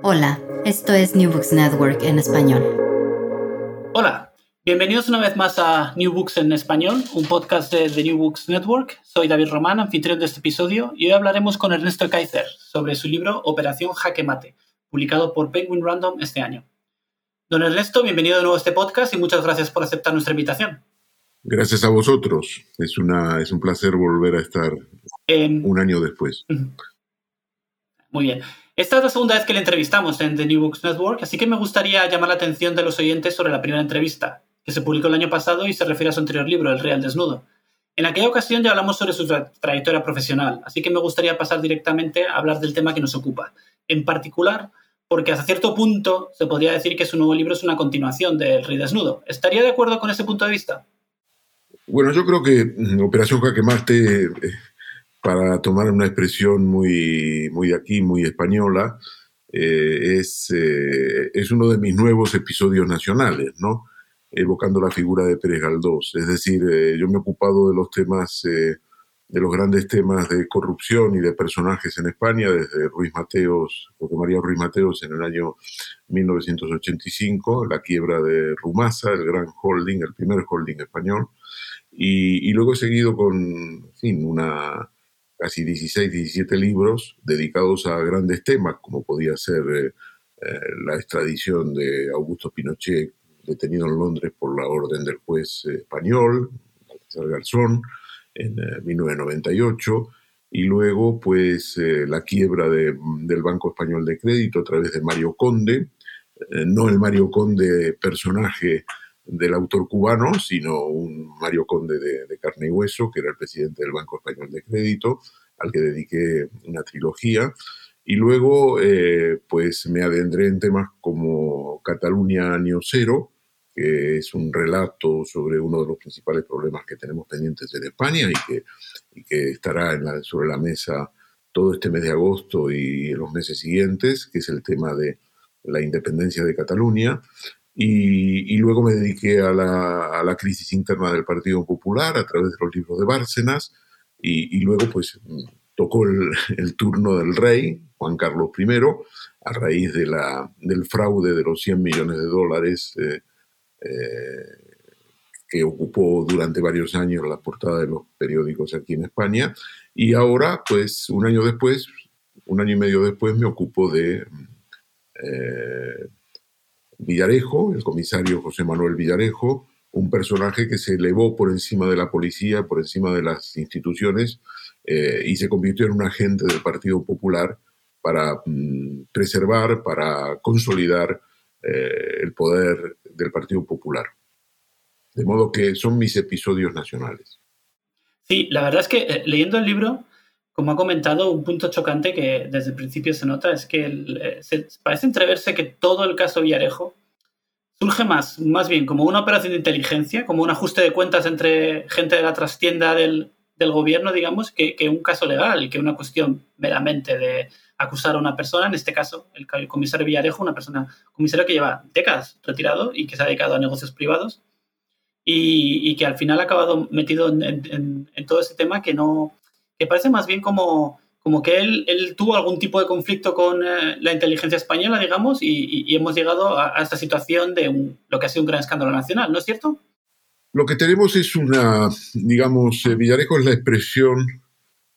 Hola, esto es New Books Network en español. Hola, bienvenidos una vez más a New Books en español, un podcast de The New Books Network. Soy David Román, anfitrión de este episodio, y hoy hablaremos con Ernesto Kaiser sobre su libro Operación Jaque Mate, publicado por Penguin Random este año. Don Ernesto, bienvenido de nuevo a este podcast y muchas gracias por aceptar nuestra invitación. Gracias a vosotros. Es, una, es un placer volver a estar un año después. Muy bien. Esta es la segunda vez que le entrevistamos en The New Books Network, así que me gustaría llamar la atención de los oyentes sobre la primera entrevista, que se publicó el año pasado y se refiere a su anterior libro, El Real Desnudo. En aquella ocasión ya hablamos sobre su trayectoria profesional, así que me gustaría pasar directamente a hablar del tema que nos ocupa. En particular, porque hasta cierto punto se podría decir que su nuevo libro es una continuación del Rey Desnudo. ¿Estaría de acuerdo con ese punto de vista? Bueno, yo creo que mm, Operación Jaque eh, para tomar una expresión muy, muy aquí, muy española, eh, es, eh, es uno de mis nuevos episodios nacionales, ¿no? Evocando la figura de Pérez Galdós. Es decir, yo me he ocupado de los temas de los grandes temas de corrupción y de personajes en España, desde Ruiz Mateos, José María Ruiz Mateos en el año 1985, la quiebra de Rumasa, el gran holding, el primer holding español, y, luego he seguido con, en una, casi 16, 17 libros dedicados a grandes temas, como podía ser eh, eh, la extradición de Augusto Pinochet, detenido en Londres por la orden del juez español, Baltasar Garzón, en 1998 eh, y luego pues eh, la quiebra del Banco Español de Crédito a través de Mario Conde, eh, no el Mario Conde personaje del autor cubano, sino un Mario Conde de, carne y hueso, que era el presidente del Banco Español de Crédito, al que dediqué una trilogía. Y luego, pues me adentré en temas como Cataluña Año Cero, que es un relato sobre uno de los principales problemas que tenemos pendientes en España y que, estará sobre la mesa todo este mes de agosto y los meses siguientes, que es el tema de la independencia de Cataluña. Y, luego me dediqué a la, crisis interna del Partido Popular a través de los libros de Bárcenas y, luego pues tocó el, turno del rey, Juan Carlos I, a raíz de la, del fraude de los 100 millones de dólares eh, eh, que ocupó durante varios años la portada de los periódicos aquí en España. Y ahora, pues un año después, un año y medio después, me ocupo de eh, Villarejo, el comisario José Manuel Villarejo, un personaje que se elevó por encima de la policía, por encima de las instituciones eh, y se convirtió en un agente del Partido Popular para mm, preservar, para consolidar eh, el poder del Partido Popular. De modo que son mis episodios nacionales. Sí, la verdad es que eh, leyendo el libro, como ha comentado, un punto chocante que desde el principio se nota es que eh, parece entreverse que todo el caso Villarejo surge más, más bien como una operación de inteligencia, como un ajuste de cuentas entre gente de la trastienda del, gobierno, digamos, que, un caso legal, que una cuestión meramente de, acusar a una persona, en este caso el, comisario Villarejo, una persona, comisario que lleva décadas retirado y que se ha dedicado a negocios privados y, que al final ha acabado metido en, todo ese tema que no, que parece más bien como, como que él, tuvo algún tipo de conflicto con eh, la inteligencia española, digamos, y, hemos llegado a, esta situación de lo que ha sido un gran escándalo nacional, ¿no es cierto? Lo que tenemos es una, digamos, eh, Villarejo es la expresión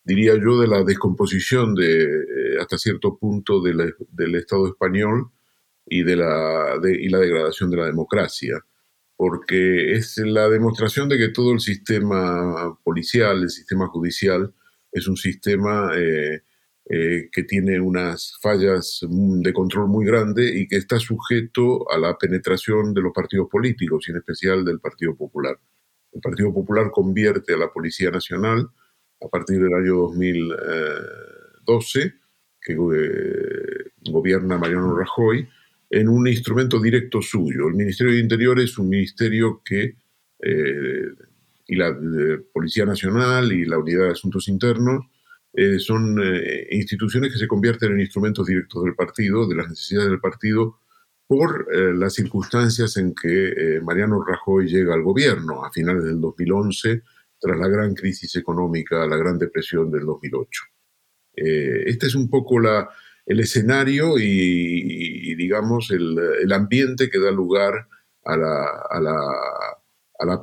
diría yo, de la descomposición de, eh, hasta cierto punto del Estado español y, de la, y la degradación de la democracia, porque es la demostración de que todo el sistema policial, el sistema judicial, es un sistema eh, eh, que tiene unas fallas de control muy grande y que está sujeto a la penetración de los partidos políticos, y en especial del Partido Popular. El Partido Popular convierte a la Policía Nacional a partir del año 2012, que eh, gobierna Mariano Rajoy, en un instrumento directo suyo. El Ministerio de Interior es un ministerio que, y la Policía Nacional y la Unidad de Asuntos Internos, eh, son eh, instituciones que se convierten en instrumentos directos del partido, de las necesidades del partido, por las circunstancias en que Mariano Rajoy llega al gobierno a finales del 2011, tras la gran crisis económica, la gran depresión del 2008. este es un poco la, el escenario y, digamos, el, ambiente que da lugar a la,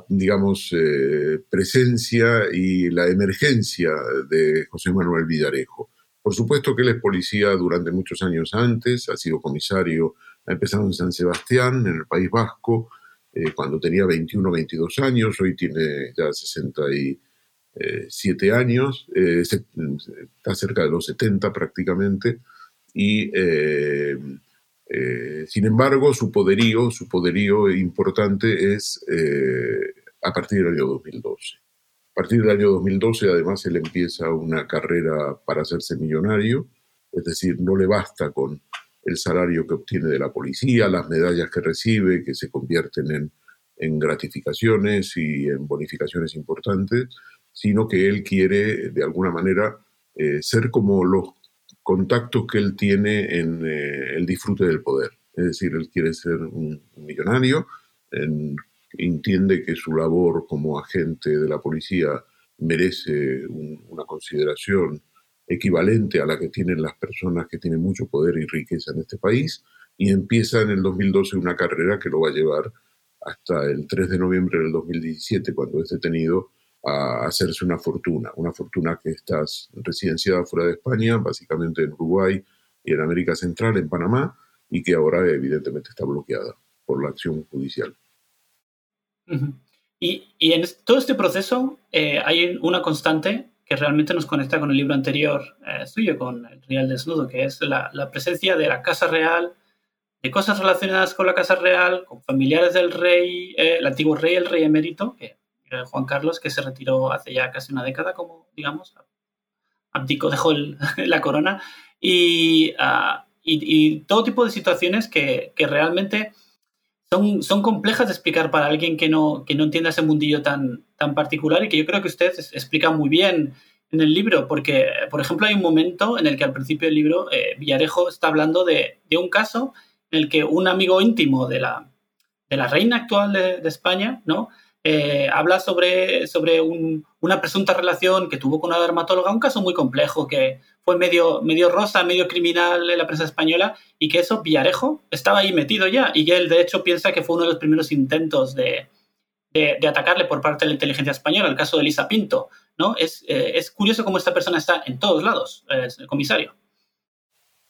digamos, eh, presencia y la emergencia de José Manuel Villarejo. Por supuesto que él es policía durante muchos años antes, ha sido comisario, ha empezado en San Sebastián, en el País Vasco, eh, cuando tenía 21 22 años, hoy tiene ya 67 años, eh, está cerca de los 70 prácticamente, y eh, eh, sin embargo su poderío, su poderío importante es eh, a partir del año 2012. A partir del año 2012 además él empieza una carrera para hacerse millonario, es decir, no le basta con el salario que obtiene de la policía, las medallas que recibe, que se convierten en, gratificaciones y en bonificaciones importantes, sino que él quiere de alguna manera ser como los contactos que él tiene en eh, el disfrute del poder. Es decir, él quiere ser un, millonario, entiende que su labor como agente de la policía merece una consideración equivalente a la que tienen las personas que tienen mucho poder y riqueza en este país, y empieza en el 2012 una carrera que lo va a llevar hasta el 3 de noviembre del 2017, cuando es detenido a hacerse una fortuna, una fortuna que está residenciada fuera de España, básicamente en Uruguay y en América Central, en Panamá, y que ahora evidentemente está bloqueada por la acción judicial. y, en todo este proceso eh, hay una constante que realmente nos conecta con el libro anterior eh, suyo, con El Real Desnudo, que es la, presencia de la Casa Real, de cosas relacionadas con la Casa Real, con familiares del rey, eh, el antiguo rey, el rey emérito, que Juan Carlos, que se retiró hace ya casi una década, como digamos, abdicó, dejó la corona, ah, y, todo tipo de situaciones que, realmente son, son, complejas de explicar para alguien que no, que no entienda ese mundillo tan, tan particular y que yo creo que usted explica muy bien en el libro, porque, por ejemplo, hay un momento en el que al principio del libro eh, Villarejo está hablando de, un caso en el que un amigo íntimo de la, de la reina actual de, de España, ¿no? Eh, habla sobre, sobre una presunta relación que tuvo con una dermatóloga, un caso muy complejo que fue medio, medio rosa, medio criminal en la prensa española y que eso, Villarejo, estaba ahí metido ya y él de hecho piensa que fue uno de los primeros intentos de, de, atacarle por parte de la inteligencia española, el caso de Elisa Pinto. ¿no? Es, eh, es curioso cómo esta persona está en todos lados, el comisario.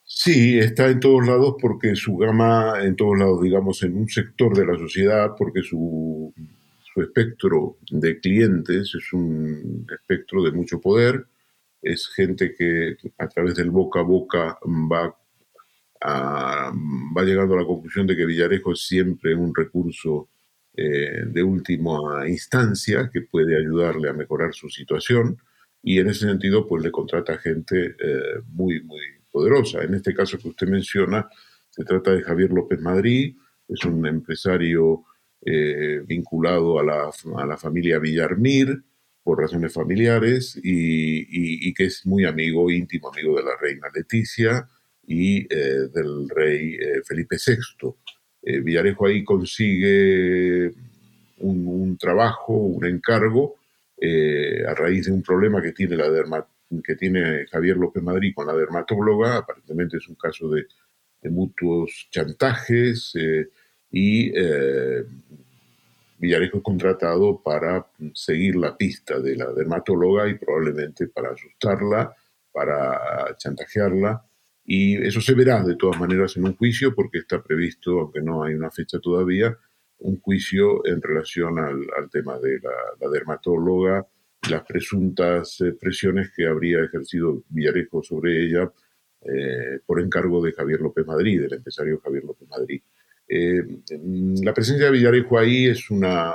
Sí, está en todos lados porque su gama, en todos lados, digamos, en un sector de la sociedad, porque su espectro de clientes es un espectro de mucho poder, es gente que a través del boca a boca va, va llegando a la conclusión de que Villarejo es siempre un recurso eh, de última instancia que puede ayudarle a mejorar su situación y en ese sentido pues le contrata gente eh, muy, muy poderosa. En este caso que usted menciona, se trata de Javier López Madrid, es un empresario eh, vinculado a la, a la, familia Villarmir por razones familiares y, que es muy amigo, íntimo amigo de la reina Leticia y eh, del rey eh, Felipe VI. Villarejo ahí consigue un, trabajo, un encargo, a raíz de un problema que tiene, la que tiene Javier López Madrid con la dermatóloga, aparentemente es un caso de mutuos chantajes, y eh, Villarejo es contratado para seguir la pista de la dermatóloga y probablemente para asustarla, para chantajearla. Y eso se verá de todas maneras en un juicio porque está previsto, aunque no hay una fecha todavía, un juicio en relación al, tema de la, dermatóloga y las presuntas eh, presiones que habría ejercido Villarejo sobre ella eh, por encargo de Javier López Madrid, del empresario Javier López Madrid. Eh, la presencia de Villarejo ahí es una,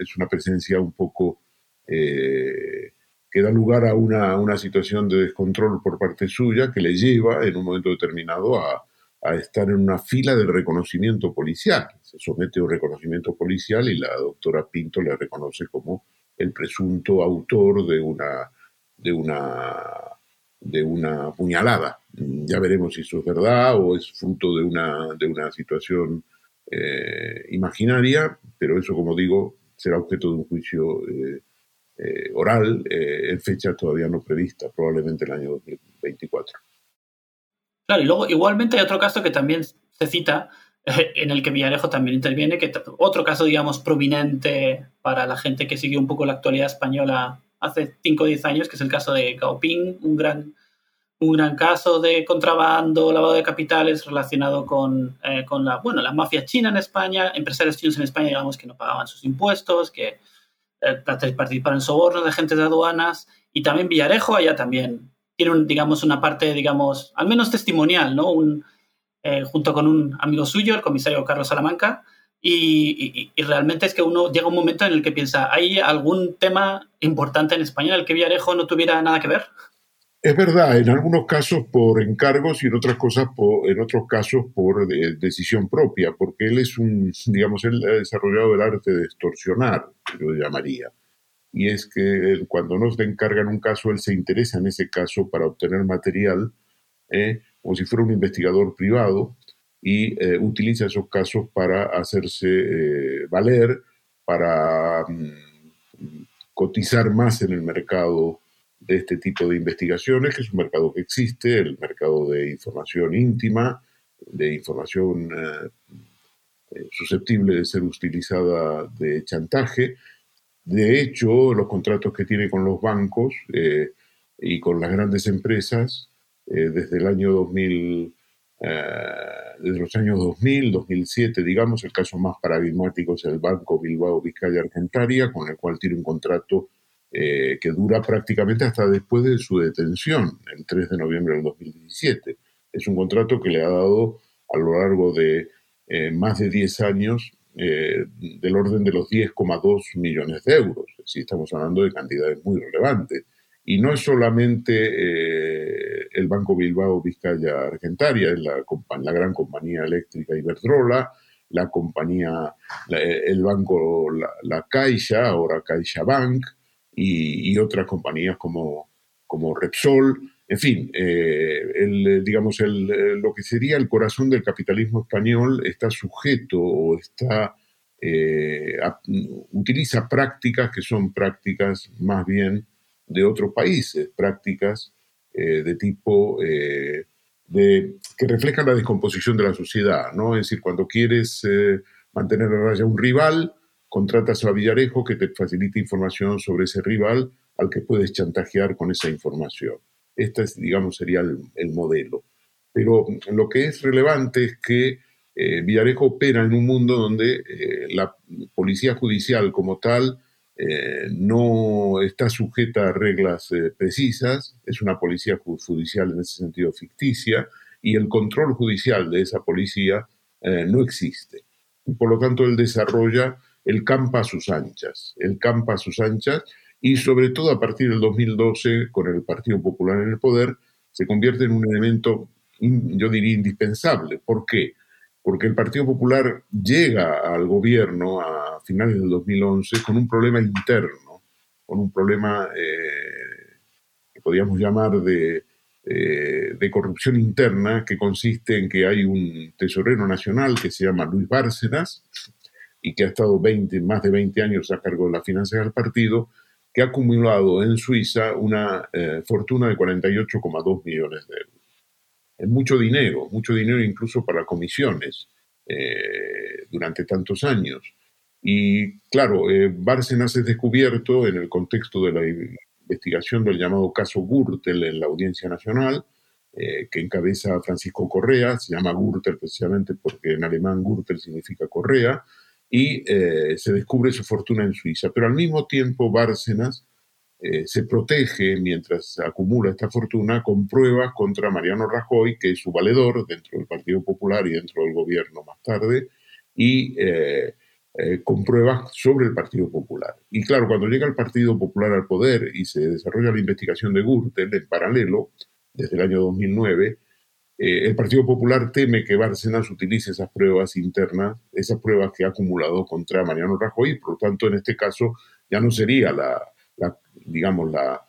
es una presencia un poco eh, que da lugar a una, una, situación de descontrol por parte suya que le lleva en un momento determinado a, a estar en una fila de reconocimiento policial. Se somete a un reconocimiento policial y la doctora Pinto le reconoce como el presunto autor de una, de una, de una puñalada. Ya veremos si eso es verdad o es fruto de una, de una situación eh, imaginaria, pero eso, como digo, será objeto de un juicio eh, eh, oral en fecha todavía no prevista, probablemente el año 2024. Claro, y luego igualmente hay otro caso que también se cita, en el que Villarejo también interviene, que otro caso, digamos, prominente para la gente que siguió un poco la actualidad española hace 5 o 10 años, que es el caso de Gaoping, un gran, un gran caso de contrabando, lavado de capitales relacionado con, eh, con la, bueno, mafia china en España, empresarios chinos en España, digamos, que no pagaban sus impuestos, que eh, participaron en sobornos de agentes de aduanas, y también Villarejo, allá también tiene, digamos, una parte, digamos, al menos testimonial, ¿no? Un, eh, junto con un amigo suyo, el comisario Carlos Salamanca, y, realmente es que uno llega un momento en el que piensa, ¿hay algún tema importante en España en el que Villarejo no tuviera nada que ver? Es verdad, en algunos casos por encargos y en otras cosas por, en otros casos por decisión propia, porque él es un, digamos, él ha desarrollado el arte de extorsionar, yo llamaría. Y es que cuando nos le encargan un caso, él se interesa en ese caso para obtener material, ¿eh? como si fuera un investigador privado, y eh, utiliza esos casos para hacerse eh, valer, para mm, cotizar más en el mercado de este tipo de investigaciones, que es un mercado que existe, el mercado de información íntima, de información eh, susceptible de ser utilizada de chantaje. De hecho, los contratos que tiene con los bancos y con las grandes empresas, desde el año 2000, eh, desde los años 2000, 2007, digamos, el caso más paradigmático es el Banco Bilbao Vizcaya Argentaria, con el cual tiene un contrato eh, que dura prácticamente hasta después de su detención, el 3 de noviembre del 2017. Es un contrato que le ha dado a lo largo de eh, más de 10 años del orden de los 10,2 millones de euros. Si estamos hablando de cantidades muy relevantes. Y no es solamente eh, el Banco Bilbao Vizcaya Argentaria, es la, la, gran compañía eléctrica Iberdrola, la compañía, el banco La, Caixa, ahora Caixa Bank, y, otras compañías como, como Repsol. En fin, eh, el, digamos, el, lo que sería el corazón del capitalismo español está sujeto o está, eh, utiliza prácticas que son prácticas más bien de otros países, prácticas eh, de tipo eh, de, que reflejan la descomposición de la sociedad, ¿no? Es decir, cuando quieres eh, mantener a raya un rival, contratas a Villarejo que te facilite información sobre ese rival al que puedes chantajear con esa información. Este, es, digamos, sería el, modelo. Pero lo que es relevante es que Villarejo opera en un mundo donde la policía judicial como tal eh, no está sujeta a reglas eh, precisas, es una policía judicial en ese sentido ficticia, y el control judicial de esa policía eh, no existe. Y por lo tanto, él desarrolla el campa a sus anchas, el campa a sus anchas, y sobre todo a partir del 2012, con el Partido Popular en el poder, se convierte en un elemento, yo diría, indispensable. ¿Por qué? Porque el Partido Popular llega al gobierno a finales del 2011 con un problema interno, con un problema eh, que podríamos llamar de, eh, de, corrupción interna, que consiste en que hay un tesorero nacional que se llama Luis Bárcenas y que ha estado 20, más de 20 años a cargo de la finanzas del partido, que ha acumulado en Suiza una eh, fortuna de 48,2 millones de euros mucho dinero, mucho dinero incluso para comisiones eh, durante tantos años. Y claro, eh, Bárcenas es descubierto en el contexto de la investigación del llamado caso Gürtel en la Audiencia Nacional, eh, que encabeza Francisco Correa, se llama Gürtel precisamente porque en alemán Gürtel significa Correa, y se descubre su fortuna en Suiza. Pero al mismo tiempo Bárcenas eh, se protege mientras acumula esta fortuna con pruebas contra Mariano Rajoy, que es su valedor dentro del Partido Popular y dentro del gobierno más tarde, y eh, eh, con pruebas sobre el Partido Popular. Y claro, cuando llega el Partido Popular al poder y se desarrolla la investigación de Gürtel en paralelo, desde el año 2009, eh, el Partido Popular teme que Bárcenas utilice esas pruebas internas, esas pruebas que ha acumulado contra Mariano Rajoy, por lo tanto, en este caso ya no sería la, digamos, la,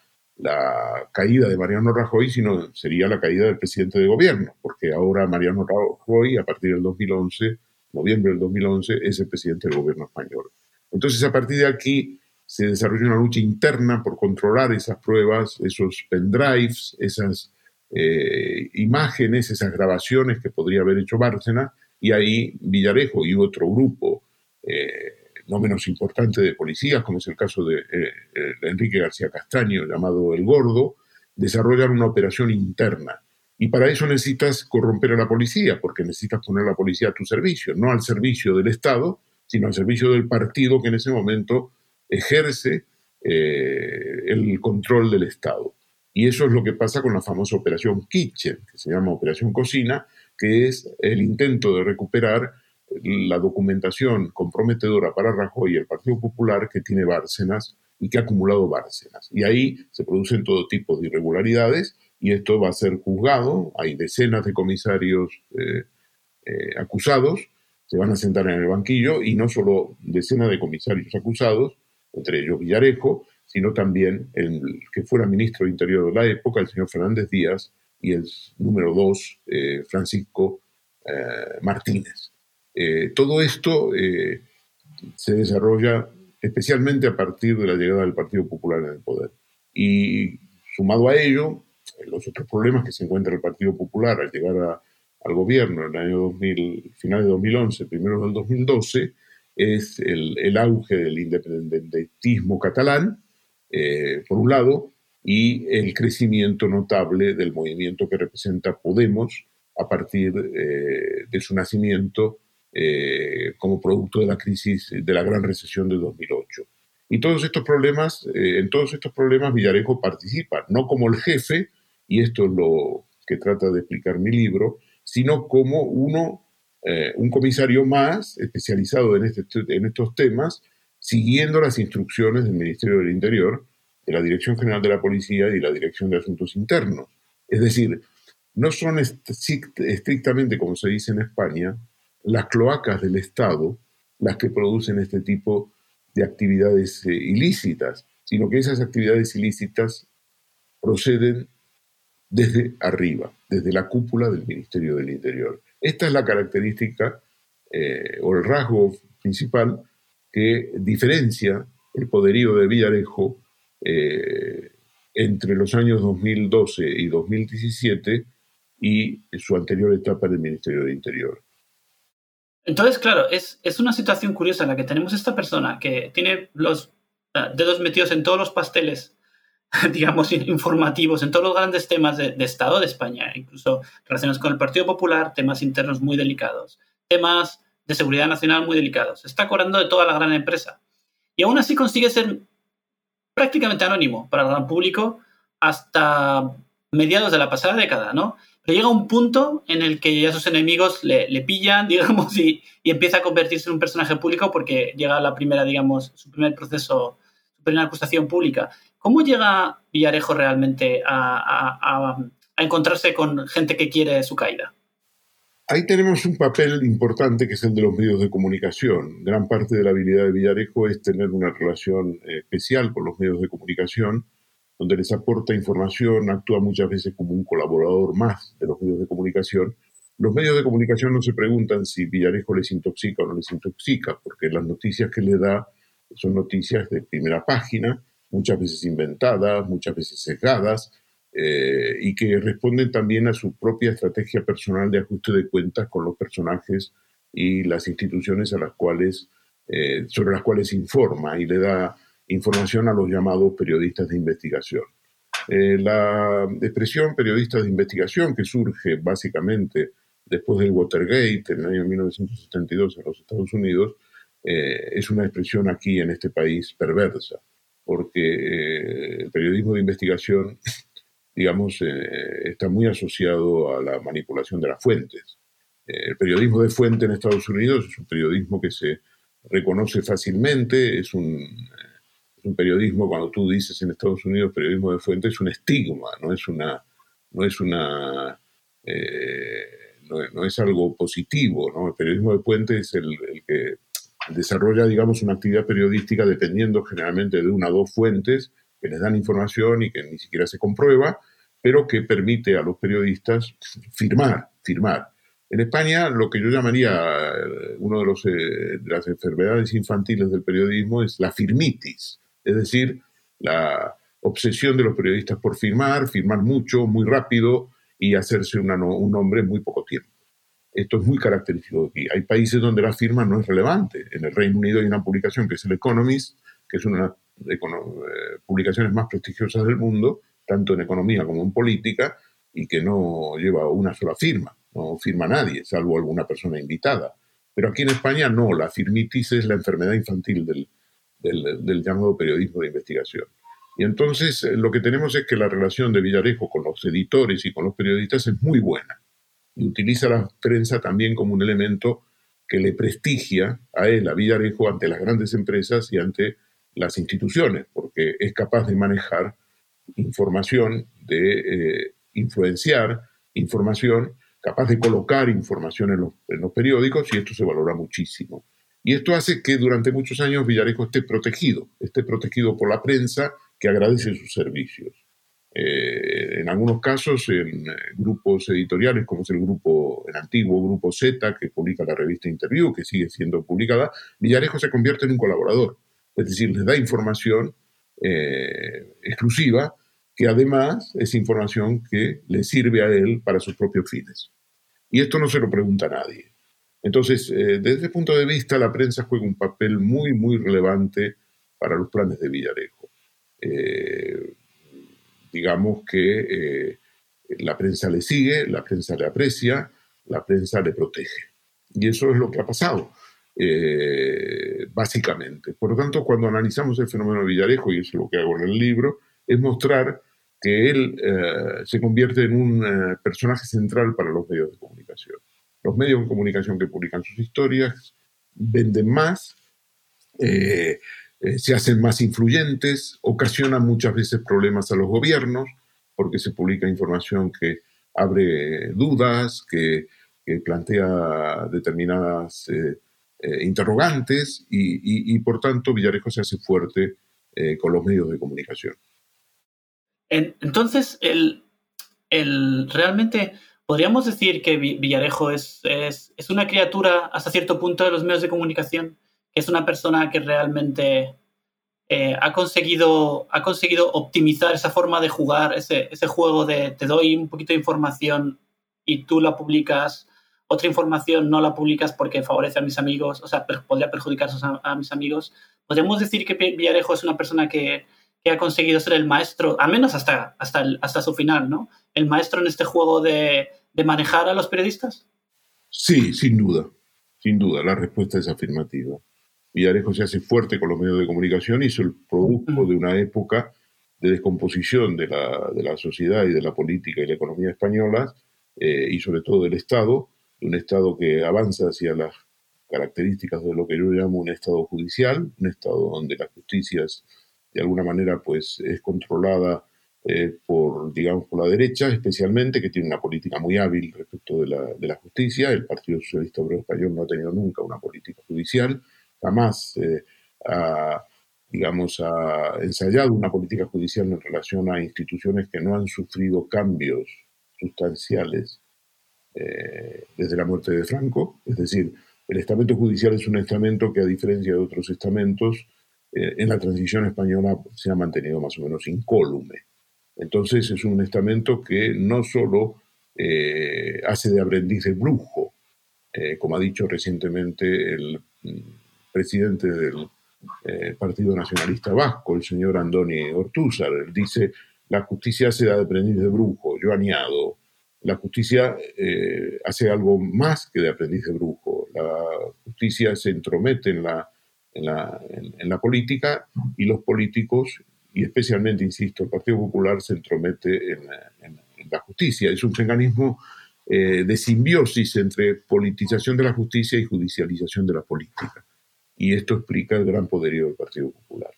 caída de Mariano Rajoy, sino sería la caída del presidente de gobierno, porque ahora Mariano Rajoy, a partir del 2011, noviembre del 2011, es el presidente del gobierno español. Entonces, a partir de aquí se desarrolla una lucha interna por controlar esas pruebas, esos pendrives, esas eh, imágenes, esas grabaciones que podría haber hecho Bárcena, y ahí Villarejo y otro grupo, eh, no menos importante de policías, como es el caso de eh, Enrique García Castaño, llamado El Gordo, desarrollan una operación interna. Y para eso necesitas corromper a la policía, porque necesitas poner a la policía a tu servicio, no al servicio del Estado, sino al servicio del partido que en ese momento ejerce el control del Estado. Y eso es lo que pasa con la famosa operación Kitchen, que se llama Operación Cocina, que es el intento de recuperar la documentación comprometedora para Rajoy y el Partido Popular que tiene Bárcenas y que ha acumulado Bárcenas. Y ahí se producen todo tipo de irregularidades y esto va a ser juzgado. Hay decenas de comisarios eh, eh, acusados, se van a sentar en el banquillo y no solo decenas de comisarios acusados, entre ellos Villarejo, sino también el que fuera ministro de Interior de la época, el señor Fernández Díaz, y el número dos, eh, Francisco Martínez. Eh, todo esto se desarrolla especialmente a partir de la llegada del Partido Popular en el poder. Y sumado a ello, los otros problemas que se encuentra el Partido Popular al llegar al gobierno en el año 2000, final de 2011, primero del 2012, es el, auge del independentismo catalán, eh, por un lado, y el crecimiento notable del movimiento que representa Podemos a partir eh, de su nacimiento eh, como producto de la crisis, de la gran recesión de 2008. Y todos estos problemas, en todos estos problemas Villarejo participa, no como el jefe, y esto es lo que trata de explicar mi libro, sino como uno, un comisario más especializado en, este, en estos temas, siguiendo las instrucciones del Ministerio del Interior, de la Dirección General de la Policía y la Dirección de Asuntos Internos. Es decir, no son estrictamente, como se dice en España, las cloacas del Estado las que producen este tipo de actividades eh, ilícitas, sino que esas actividades ilícitas proceden desde arriba, desde la cúpula del Ministerio del Interior. Esta es la característica eh, o el rasgo principal que diferencia el poderío de Villarejo eh, entre los años 2012 y 2017 y su anterior etapa en el Ministerio de Interior. Entonces, claro, es, es, una situación curiosa en la que tenemos esta persona que tiene los dedos metidos en todos los pasteles, digamos, informativos, en todos los grandes temas de, de, Estado de España, incluso relacionados con el Partido Popular, temas internos muy delicados, temas de seguridad nacional muy delicados. Está cobrando de toda la gran empresa. Y aún así consigue ser prácticamente anónimo para el gran público hasta mediados de la pasada década, ¿no? Pero llega un punto en el que ya sus enemigos le, pillan, digamos, y, empieza a convertirse en un personaje público porque llega la primera, digamos, su primer proceso, su primera acusación pública. ¿Cómo llega Villarejo realmente a encontrarse con gente que quiere su caída? Ahí tenemos un papel importante que es el de los medios de comunicación. Gran parte de la habilidad de Villarejo es tener una relación eh, especial con los medios de comunicación, donde les aporta información, actúa muchas veces como un colaborador más de los medios de comunicación. Los medios de comunicación no se preguntan si Villarejo les intoxica o no les intoxica, porque las noticias que le da son noticias de primera página, muchas veces inventadas, muchas veces sesgadas, eh, y que responden también a su propia estrategia personal de ajuste de cuentas con los personajes y las instituciones a las cuales, eh, sobre las cuales informa y le da información a los llamados periodistas de investigación. Eh, la expresión periodistas de investigación que surge básicamente después del Watergate en el año 1972 en los Estados Unidos es una expresión aquí en este país perversa, porque el periodismo de investigación digamos, eh, está muy asociado a la manipulación de las fuentes. Eh, el periodismo de fuente en Estados Unidos es un periodismo que se reconoce fácilmente, es un, un periodismo, cuando tú dices en Estados Unidos periodismo de fuente, es un estigma, no es una, no es una no, es algo positivo. El periodismo de puente es el, que desarrolla, digamos, una actividad periodística dependiendo generalmente de una o dos fuentes que les dan información y que ni siquiera se comprueba, pero que permite a los periodistas firmar, firmar. En España, lo que yo llamaría eh, una de, eh, de las enfermedades infantiles del periodismo es la firmitis, es decir, la obsesión de los periodistas por firmar, firmar mucho, muy rápido, y hacerse un nombre en muy poco tiempo. Esto es muy característico de aquí. Hay países donde la firma no es relevante. En el Reino Unido hay una publicación que es el Economist, que es una de eh, publicaciones más prestigiosas del mundo, tanto en economía como en política, y que no lleva una sola firma. No firma nadie, salvo alguna persona invitada. Pero aquí en España no, la firmitis es la enfermedad infantil del, del, llamado periodismo de investigación. Y entonces eh, lo que tenemos es que la relación de Villarejo con los editores y con los periodistas es muy buena. Y utiliza la prensa también como un elemento que le prestigia a él, a Villarejo, ante las grandes empresas y ante las instituciones, porque es capaz de manejar información, de eh, influenciar información, capaz de colocar información en los, en los periódicos y esto se valora muchísimo. Y esto hace que durante muchos años Villarejo esté protegido, esté protegido por la prensa que agradece sus servicios. Eh, en algunos casos, en eh, grupos editoriales, como es el grupo, el antiguo grupo Z, que publica la revista Interview, que sigue siendo publicada, Villarejo se convierte en un colaborador. Es decir, les da información eh, exclusiva, que además es información que le sirve a él para sus propios fines. Y esto no se lo pregunta a nadie. Entonces, desde ese punto de vista, la prensa juega un papel muy, muy relevante para los planes de Villarejo. Eh, digamos que eh, la prensa le sigue, la prensa le aprecia, la prensa le protege. Y eso es lo que ha pasado, eh, básicamente. Por lo tanto, cuando analizamos el fenómeno de Villarejo, y eso es lo que hago en el libro, es mostrar que él se convierte en un personaje central para los medios de comunicación. Los medios de comunicación que publican sus historias venden más, eh, se hacen más influyentes, ocasionan muchas veces problemas a los gobiernos, porque se publica información que abre dudas, que, plantea determinadas eh, eh, interrogantes y, por tanto Villarejo se hace fuerte con los medios de comunicación. Entonces, el, realmente podríamos decir que Villarejo es, es, es, una criatura hasta cierto punto de los medios de comunicación es una persona que realmente eh, ha, conseguido, ha conseguido optimizar esa forma de jugar, ese, ese juego de te doy un poquito de información y tú la publicas, otra información no la publicas porque favorece a mis amigos, o sea, podría perjudicar a, mis amigos. Podríamos decir que Villarejo es una persona que, que, ha conseguido ser el maestro, al menos hasta, hasta, hasta su final, ¿no? El maestro en este juego de, de manejar a los periodistas. Sí, sin duda, sin duda, la respuesta es afirmativa. Villarejo se hace fuerte con los medios de comunicación y es el producto de una época de descomposición de la, de la sociedad y de la política y la economía españolas eh, y sobre todo del Estado, de un Estado que avanza hacia las características de lo que yo llamo un Estado judicial, un Estado donde la justicia es, de alguna manera pues es controlada eh, por, digamos, por la derecha, especialmente, que tiene una política muy hábil respecto de la, de la justicia. El Partido Socialista Obrero Español no ha tenido nunca una política judicial jamás eh, ha, digamos, ha ensayado una política judicial en relación a instituciones que no han sufrido cambios sustanciales eh, desde la muerte de Franco. Es decir, el estamento judicial es un estamento que, a diferencia de otros estamentos, en la transición española se ha mantenido más o menos incólume. Entonces es un estamento que no solo hace de aprendiz de brujo, como ha dicho recientemente el presidente del eh, Partido Nacionalista Vasco, el señor Andoni Ortúzar. Él dice, la justicia hace de aprendiz de brujo, yo añado, la justicia eh, hace algo más que de aprendiz de brujo. La justicia se entromete en la, en, la política y los políticos, y especialmente, insisto, el Partido Popular se entromete en, la justicia. Es un mecanismo eh, de simbiosis entre politización de la justicia y judicialización de la política y esto explica el gran poderío del Partido Popular.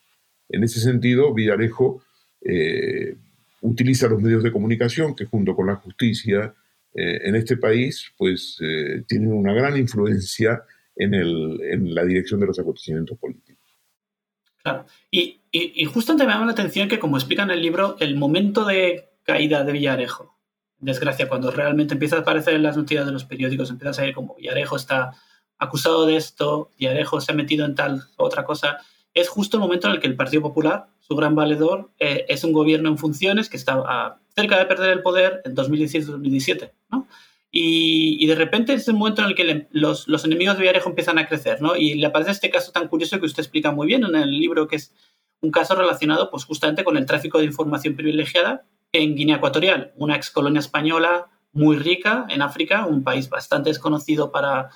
En ese sentido, Villarejo eh, utiliza los medios de comunicación que junto con la justicia en este país, pues tienen una gran influencia en, el, en la dirección de los acontecimientos políticos. Claro. Y, y, justamente me llama la atención que, como explica en el libro, el momento de caída de Villarejo, desgracia, cuando realmente empieza a aparecer en las noticias de los periódicos, empieza a salir como Villarejo está acusado de esto, Villarejo se ha metido en tal otra cosa, es justo el momento en el que el Partido Popular, su gran valedor, eh, es un gobierno en funciones que está cerca de perder el poder en 2017 ¿no? Y, de repente es el momento en el que los, los, enemigos de Villarejo empiezan a crecer, ¿no? Y le aparece este caso tan curioso que usted explica muy bien en el libro, que es un caso relacionado pues justamente con el tráfico de información privilegiada en Guinea Ecuatorial, una ex colonia española muy rica en África, un país bastante desconocido para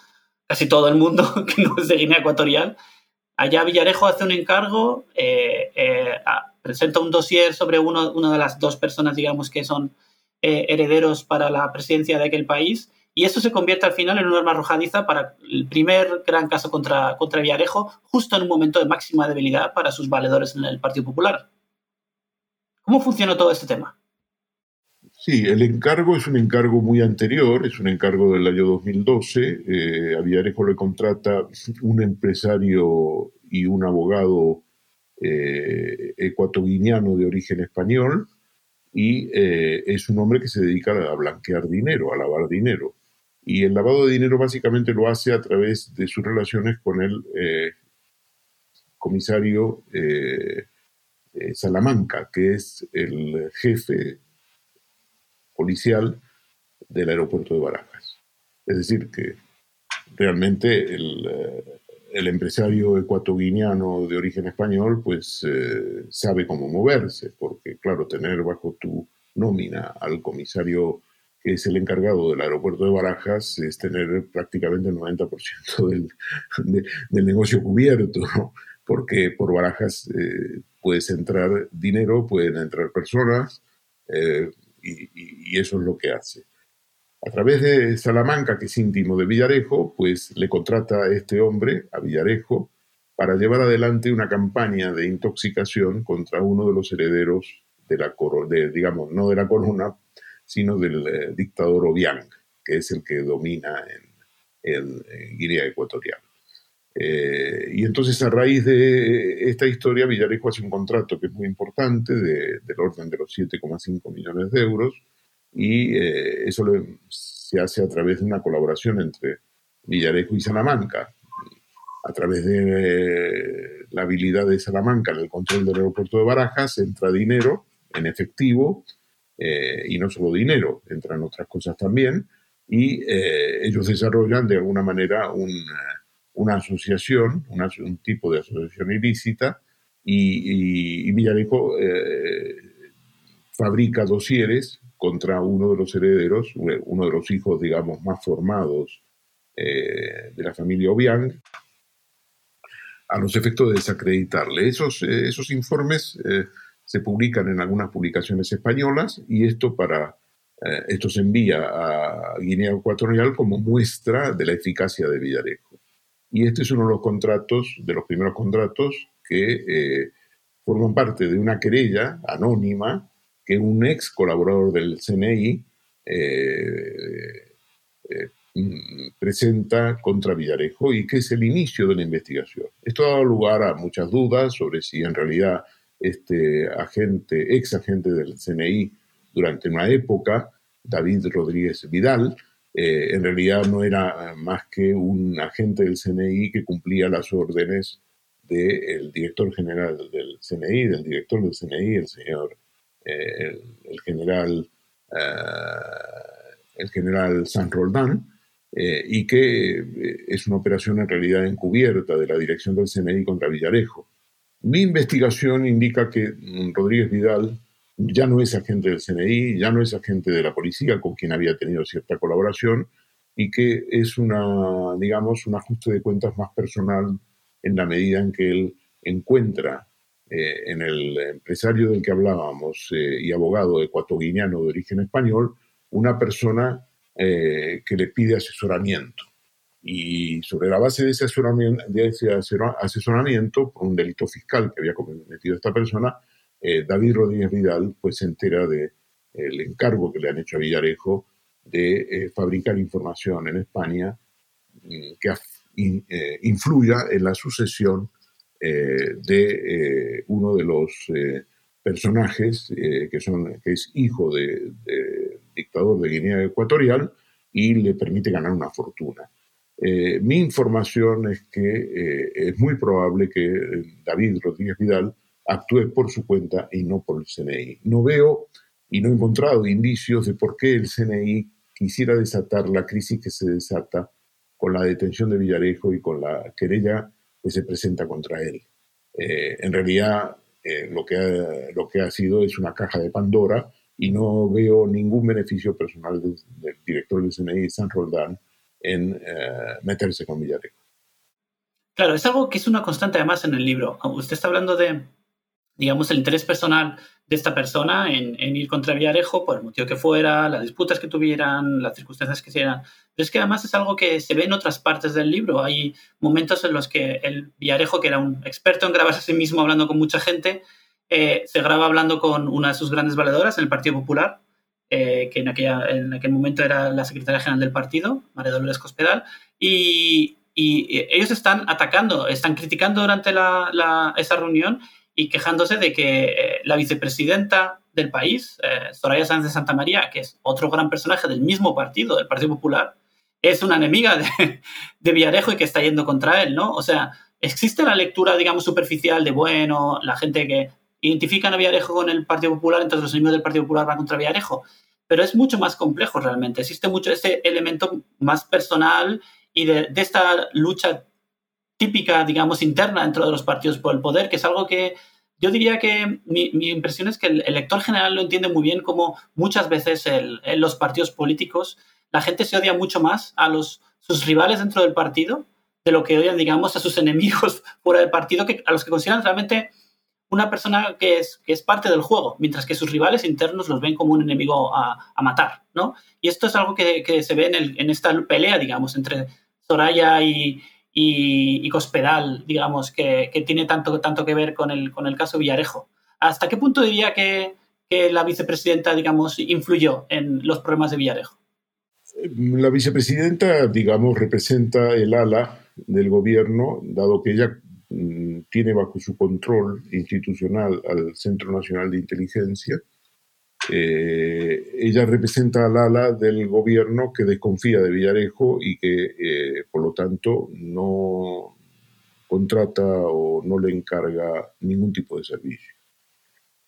casi todo el mundo que no es de Guinea Ecuatorial. Allá Villarejo hace un encargo, eh, eh, presenta un dossier sobre uno, una de las dos personas, digamos, que son eh, herederos para la presidencia de aquel país. Y eso se convierte al final en una arma arrojadiza para el primer gran caso contra, contra Villarejo, justo en un momento de máxima debilidad para sus valedores en el Partido Popular. ¿Cómo funcionó todo este tema? Sí, el encargo es un encargo muy anterior, es un encargo del año 2012. Eh, a Villarejo le contrata un empresario y un abogado eh, ecuatoguineano de origen español y eh, es un hombre que se dedica a blanquear dinero, a lavar dinero. Y el lavado de dinero básicamente lo hace a través de sus relaciones con el eh, comisario eh, Salamanca, que es el jefe policial del aeropuerto de Barajas. Es decir, que realmente el, empresario ecuatoguineano de origen español pues eh, sabe cómo moverse, porque claro, tener bajo tu nómina al comisario que es el encargado del aeropuerto de Barajas es tener prácticamente el 90% del, del, negocio cubierto, porque por Barajas eh, puedes entrar dinero, pueden entrar personas, eh, y, eso es lo que hace. A través de Salamanca, que es íntimo de Villarejo, pues le contrata a este hombre, a Villarejo, para llevar adelante una campaña de intoxicación contra uno de los herederos de la corona, digamos, no de la corona, sino del eh, dictador Obiang, que es el que domina en, Guinea Ecuatorial. Eh, y entonces a raíz de esta historia, Villarejo hace un contrato que es muy importante, del orden de los 7,5 millones de euros, y eh, eso se hace a través de una colaboración entre Villarejo y Salamanca, a través de la habilidad de Salamanca en el control del aeropuerto de Barajas, entra dinero en efectivo, eh, y no solo dinero, entran otras cosas también, y ellos desarrollan de alguna manera una asociación, un tipo de asociación ilícita, y, y, Villarejo fabrica dosieres contra uno de los herederos, uno de los hijos, digamos, más formados eh, de la familia Obiang, a los efectos de desacreditarle. Esos, eh, esos informes eh, se publican en algunas publicaciones españolas y esto, para, esto se envía a Guinea Ecuatorial como muestra de la eficacia de Villarejo. Y este es uno de los contratos, de los primeros contratos que forman parte de una querella anónima que un ex colaborador del CNI eh, eh, presenta contra Villarejo y que es el inicio de la investigación. Esto ha dado lugar a muchas dudas sobre si en realidad este agente, ex agente del CNI durante una época, David Rodríguez Vidal, eh, en realidad no era más que un agente del CNI que cumplía las órdenes del director general del CNI, del director del CNI, el señor el, general, eh, el general San Roldán, eh, y que eh, es una operación en realidad encubierta de la dirección del CNI contra Villarejo. Mi investigación indica que mm, Rodríguez Vidal ya no es agente del CNI, ya no es agente de la policía con quien había tenido cierta colaboración y que es una, digamos, un ajuste de cuentas más personal en la medida en que él encuentra eh, en el empresario del que hablábamos eh, y abogado ecuatoguineano de origen español, una persona eh, que le pide asesoramiento. Y sobre la base de ese asesoramiento, de ese asesoramiento por un delito fiscal que había cometido esta persona, David Rodríguez Vidal pues se entera del el encargo que le han hecho a Villarejo de fabricar información en España mm, que influya en la sucesión de uno de los personajes que, son, que es hijo del de dictador de Guinea Ecuatorial y le permite ganar una fortuna. Eh, mi información es que eh, es muy probable que eh, David Rodríguez Vidal actúe por su cuenta y no por el CNI. No veo y no he encontrado indicios de por qué el CNI quisiera desatar la crisis que se desata con la detención de Villarejo y con la querella que se presenta contra él. en realidad, lo, que ha, lo que ha sido es una caja de Pandora y no veo ningún beneficio personal del, director del CNI, San Roldán, en eh, meterse con Villarejo. Claro, es algo que es una constante además en el libro. Usted está hablando de, digamos, el interés personal de esta persona en, ir contra Villarejo por el motivo que fuera, las disputas que tuvieran, las circunstancias que sean. Pero es que además es algo que se ve en otras partes del libro. Hay momentos en los que el Villarejo, que era un experto en grabarse a sí mismo hablando con mucha gente, eh, se graba hablando con una de sus grandes valedoras en el Partido Popular eh, que en, aquella, en aquel momento era la secretaria general del partido, María Dolores Cospedal, y, ellos están atacando, están criticando durante la, esa reunión y quejándose de que eh, la vicepresidenta del país, eh, Soraya Sánchez de Santa María, que es otro gran personaje del mismo partido, del Partido Popular, es una enemiga de, de Villarejo y que está yendo contra él, ¿no? O sea, existe la lectura, digamos, superficial de, bueno, la gente que identifican a Villarejo con el Partido Popular, entonces los enemigos del Partido Popular van contra Villarejo. Pero es mucho más complejo realmente. Existe mucho ese elemento más personal y de, esta lucha típica, digamos, interna dentro de los partidos por el poder, que es algo que yo diría que mi, impresión es que el elector general lo entiende muy bien como muchas veces en los partidos políticos la gente se odia mucho más a sus rivales dentro del partido de lo que odian, digamos, a sus enemigos fuera del partido, que, a los que consideran realmente una persona que es, que es parte del juego, mientras que sus rivales internos los ven como un enemigo a, matar, ¿no? Y esto es algo que, se ve en, esta pelea, digamos, entre Soraya y, y, Cospedal, digamos, que, tiene tanto, tanto que ver con el, con el caso Villarejo. ¿Hasta qué punto diría que, que la vicepresidenta, digamos, influyó en los problemas de Villarejo? La vicepresidenta, digamos, representa el ala del gobierno, dado que ella tiene bajo su control institucional al Centro Nacional de Inteligencia. Eh, ella representa al ala del gobierno que desconfía de Villarejo y que, eh, por lo tanto, no contrata o no le encarga ningún tipo de servicio.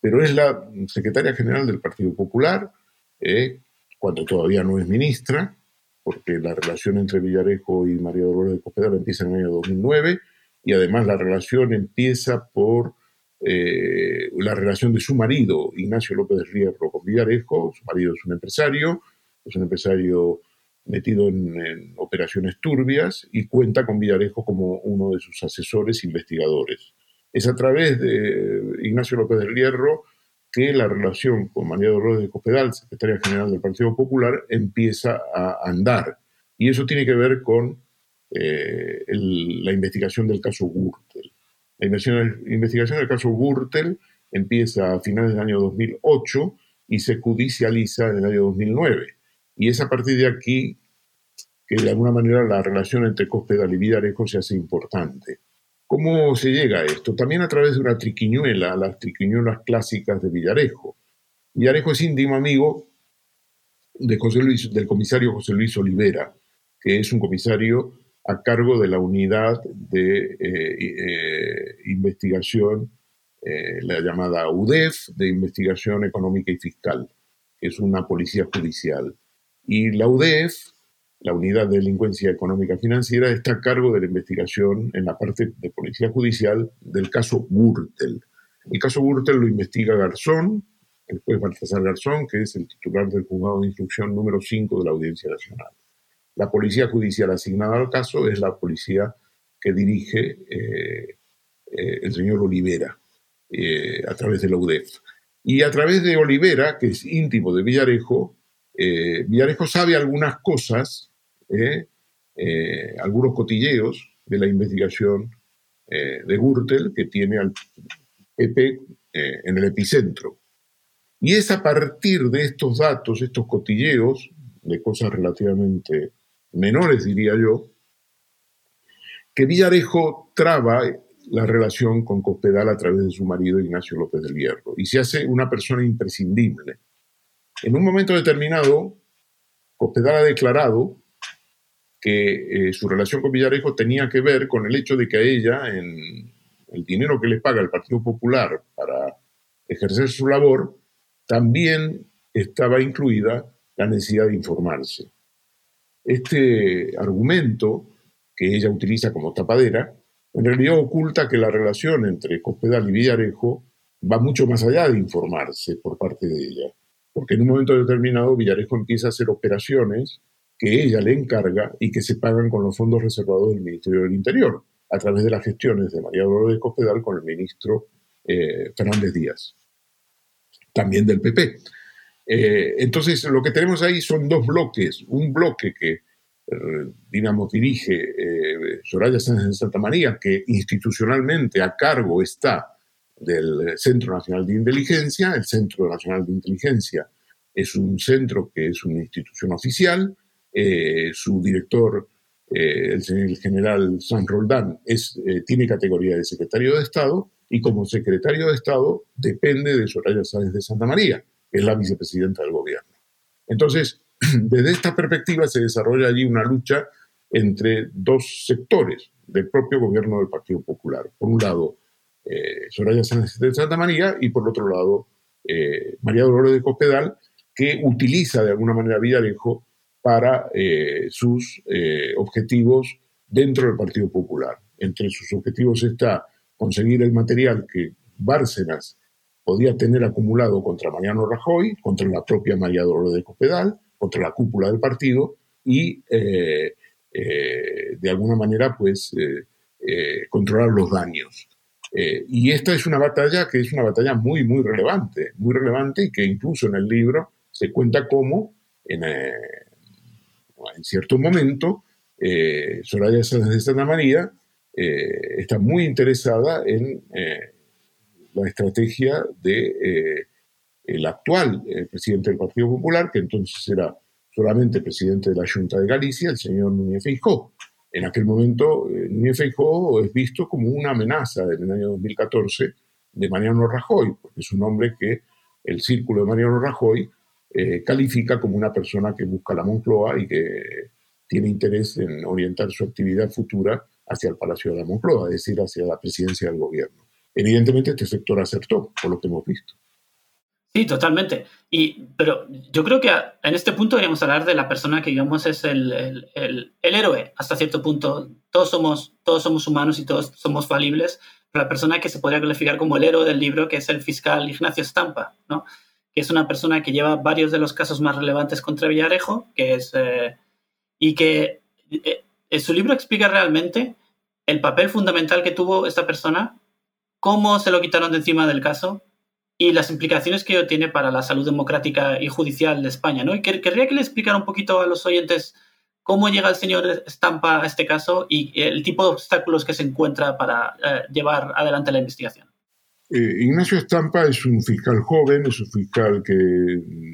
Pero es la secretaria general del Partido Popular, eh, cuando todavía no es ministra, porque la relación entre Villarejo y María Dolores de Cospedal empieza en el año 2009 y además la relación empieza por eh, la relación de su marido, Ignacio López Rierro, con Villarejo. Su marido es un empresario, es un empresario metido en, operaciones turbias y cuenta con Villarejo como uno de sus asesores investigadores. Es a través de Ignacio López de Hierro que la relación con María Dolores de Cospedal, secretaria general del Partido Popular, empieza a andar. Y eso tiene que ver con eh, la investigación del caso Gürtel. La investigación, del caso Gürtel empieza a finales del año 2008 y se judicializa en el año 2009. Y es a partir de aquí que de alguna manera la relación entre Cospedal y Villarejo se hace importante. ¿Cómo se llega a esto? También a través de una triquiñuela, las triquiñuelas clásicas de Villarejo. Villarejo es íntimo amigo del comisario José Luis Olivera, que es un comisario a cargo de la unidad de eh, eh, investigación, eh, la llamada UDEF, de investigación económica y fiscal, que es una policía judicial. Y la UDEF, la unidad de delincuencia económica financiera, está a cargo de la investigación en la parte de policía judicial del caso Gürtel. El caso Gürtel lo investiga Garzón, el juez Baltasar Garzón, que es el titular del juzgado de instrucción número 5 de la Audiencia Nacional. La policía judicial asignada al caso es la policía que dirige eh, eh, el señor Olivera eh, a través de la UDEF. Y a través de Olivera, que es íntimo de Villarejo, Villarejo sabe algunas cosas, algunos cotilleos de la investigación de Gürtel que tiene al PP en el epicentro. Y es a partir de estos datos, estos cotilleos, de cosas relativamente menores, diría yo, que Villarejo traba la relación con Cospedal a través de su marido Ignacio López del Hierro y se hace una persona imprescindible. En un momento determinado, Cospedal ha declarado que eh, su relación con Villarejo tenía que ver con el hecho de que a ella, en el dinero que le paga el Partido Popular para ejercer su labor, también estaba incluida la necesidad de informarse. Este argumento, que ella utiliza como tapadera, en realidad oculta que la relación entre Cospedal y Villarejo va mucho más allá de informarse por parte de ella, porque en un momento determinado Villarejo empieza a hacer operaciones que ella le encarga y que se pagan con los fondos reservados del Ministerio del Interior, a través de las gestiones de María Dolores de Cospedal con el ministro eh, Fernández Díaz, también del PP. Eh, entonces, lo que tenemos ahí son dos bloques. Un bloque que, eh, digamos, dirige eh, Soraya Sánchez de Santa María, que institucionalmente a cargo está del Centro Nacional de Inteligencia. El Centro Nacional de Inteligencia es un centro que es una institución oficial. su director, el, el, general San Roldán, es, tiene categoría de secretario de Estado y como secretario de Estado depende de Soraya Sánchez de Santa María es la vicepresidenta del gobierno. Entonces, desde esta perspectiva se desarrolla allí una lucha entre dos sectores del propio gobierno del Partido Popular. Por un lado, eh, Soraya Sánchez de Santa María y por otro lado, eh, María Dolores de Cospedal, que utiliza de alguna manera Villarejo para eh, sus objetivos dentro del Partido Popular. Entre sus objetivos está conseguir el material que Bárcenas podía tener acumulado contra Mariano Rajoy, contra la propia María Dolores de Cospedal, contra la cúpula del partido y eh, eh, de alguna manera pues eh, controlar los daños. y esta es una batalla que es una batalla muy, muy relevante, muy relevante y que incluso en el libro se cuenta cómo en, cierto momento Soraya de Santa María está muy interesada en la estrategia de eh, el actual eh, presidente del Partido Popular, que entonces era solamente presidente de la Junta de Galicia, el señor Núñez Feijó. En aquel momento, eh, Núñez Feijó es visto como una amenaza en el año 2014 de Mariano Rajoy, porque es un hombre que el círculo de Mariano Rajoy califica como una persona que busca la Moncloa y que tiene interés en orientar su actividad futura hacia el Palacio de la Moncloa, es decir, hacia la presidencia del gobierno. Evidentemente este sector acertó, por lo que hemos visto. Sí, totalmente. Y, pero yo creo que en este punto deberíamos hablar de la persona que, digamos, es el, el, el, héroe hasta cierto punto. Todos somos, todos somos humanos y todos somos falibles, pero la persona que se podría calificar como el héroe del libro, que es el fiscal Ignacio Stampa, ¿no? que es una persona que lleva varios de los casos más relevantes contra Villarejo, que es, eh, y que eh, en su libro explica realmente el papel fundamental que tuvo esta persona cómo se lo quitaron de encima del caso y las implicaciones que ello tiene para la salud democrática y judicial de España. ¿no? Y querría que le explicara un poquito a los oyentes cómo llega el señor Estampa a este caso y el tipo de obstáculos que se encuentra para eh, llevar adelante la investigación. Eh, Ignacio Estampa es un fiscal joven, es un fiscal que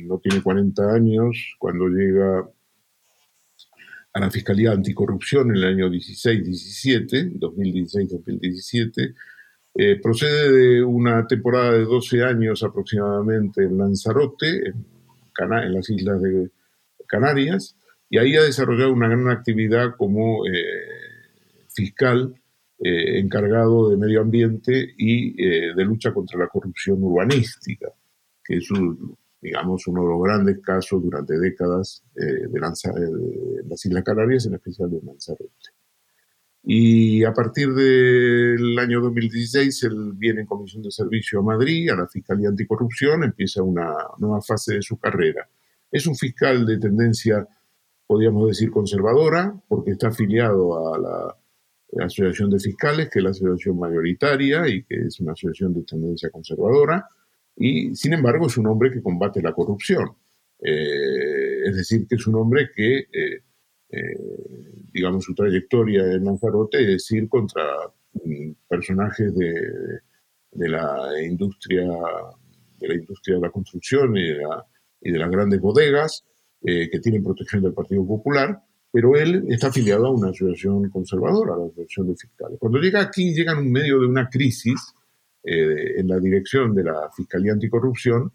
no tiene 40 años cuando llega a la Fiscalía Anticorrupción en el año 16-17, 2016-2017 eh, procede de una temporada de 12 años aproximadamente en Lanzarote, en, las islas de Canarias, y ahí ha desarrollado una gran actividad como eh, fiscal eh, encargado de medio ambiente y de lucha contra la corrupción urbanística, que es digamos, uno de los grandes casos durante décadas de, de las Islas Canarias, en especial de Lanzarote. Y a partir del año 2016, él viene en comisión de servicio a Madrid, a la Fiscalía Anticorrupción, empieza una nueva fase de su carrera. Es un fiscal de tendencia, podríamos decir, conservadora, porque está afiliado a la, Asociación de Fiscales, que es la asociación mayoritaria y que es una asociación de tendencia conservadora, y sin embargo es un hombre que combate la corrupción. Eh, es decir, que es un hombre que eh, eh, digamos, su trayectoria en Lanzarote es ir contra mm, personajes de, de, la industria de la industria de la construcción y de, las grandes bodegas eh, que tienen protección del Partido Popular, pero él está afiliado a una asociación conservadora, a la Asociación de Fiscales. Cuando llega aquí, llega en medio de una crisis eh, en la dirección de la Fiscalía Anticorrupción,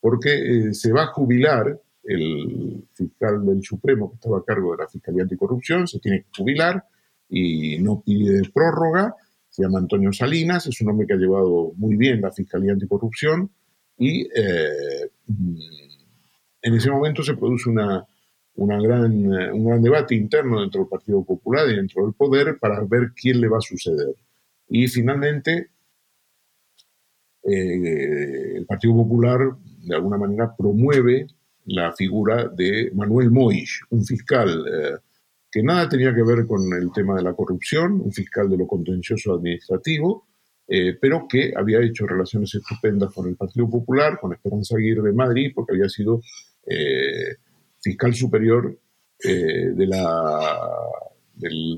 porque se va a jubilar el fiscal del Supremo que estaba a cargo de la Fiscalía Anticorrupción, se tiene que jubilar y no pide prórroga, se llama Antonio Salinas, es un hombre que ha llevado muy bien la Fiscalía Anticorrupción y eh, en ese momento se produce una, gran, un gran debate interno dentro del Partido Popular y dentro del poder para ver quién le va a suceder. Y finalmente eh, el Partido Popular de alguna manera promueve la figura de Manuel Moix, un fiscal eh, que nada tenía que ver con el tema de la corrupción, un fiscal de lo contencioso administrativo, eh, pero que había hecho relaciones estupendas con el Partido Popular, con Esperanza Aguirre de Madrid, porque había sido eh, fiscal superior del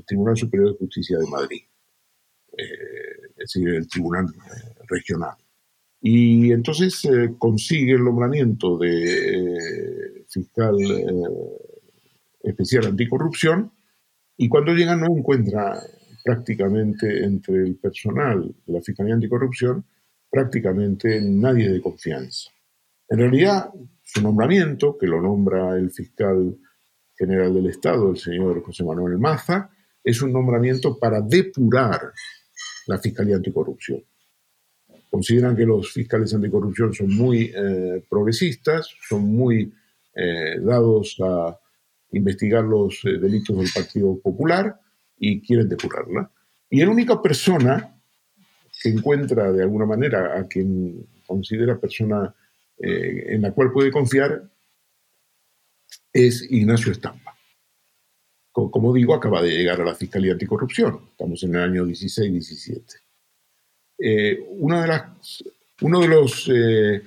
Tribunal Superior de Justicia de Madrid, es decir, el Tribunal Regional. Y entonces eh, consigue el nombramiento de eh, fiscal eh, especial anticorrupción y cuando llega no encuentra prácticamente entre el personal de la Fiscalía Anticorrupción prácticamente nadie de confianza. En realidad, su nombramiento, que lo nombra el fiscal general del Estado, el señor José Manuel Maza, es un nombramiento para depurar la Fiscalía Anticorrupción consideran que los fiscales anticorrupción son muy eh, progresistas, son muy eh, dados a investigar los eh, delitos del Partido Popular y quieren depurarla. Y la única persona que encuentra de alguna manera a quien considera persona en la cual puede confiar es Ignacio Estampa. Como digo, acaba de llegar a la Fiscalía Anticorrupción. Estamos en el año 16-17. Eh, uno de los eh,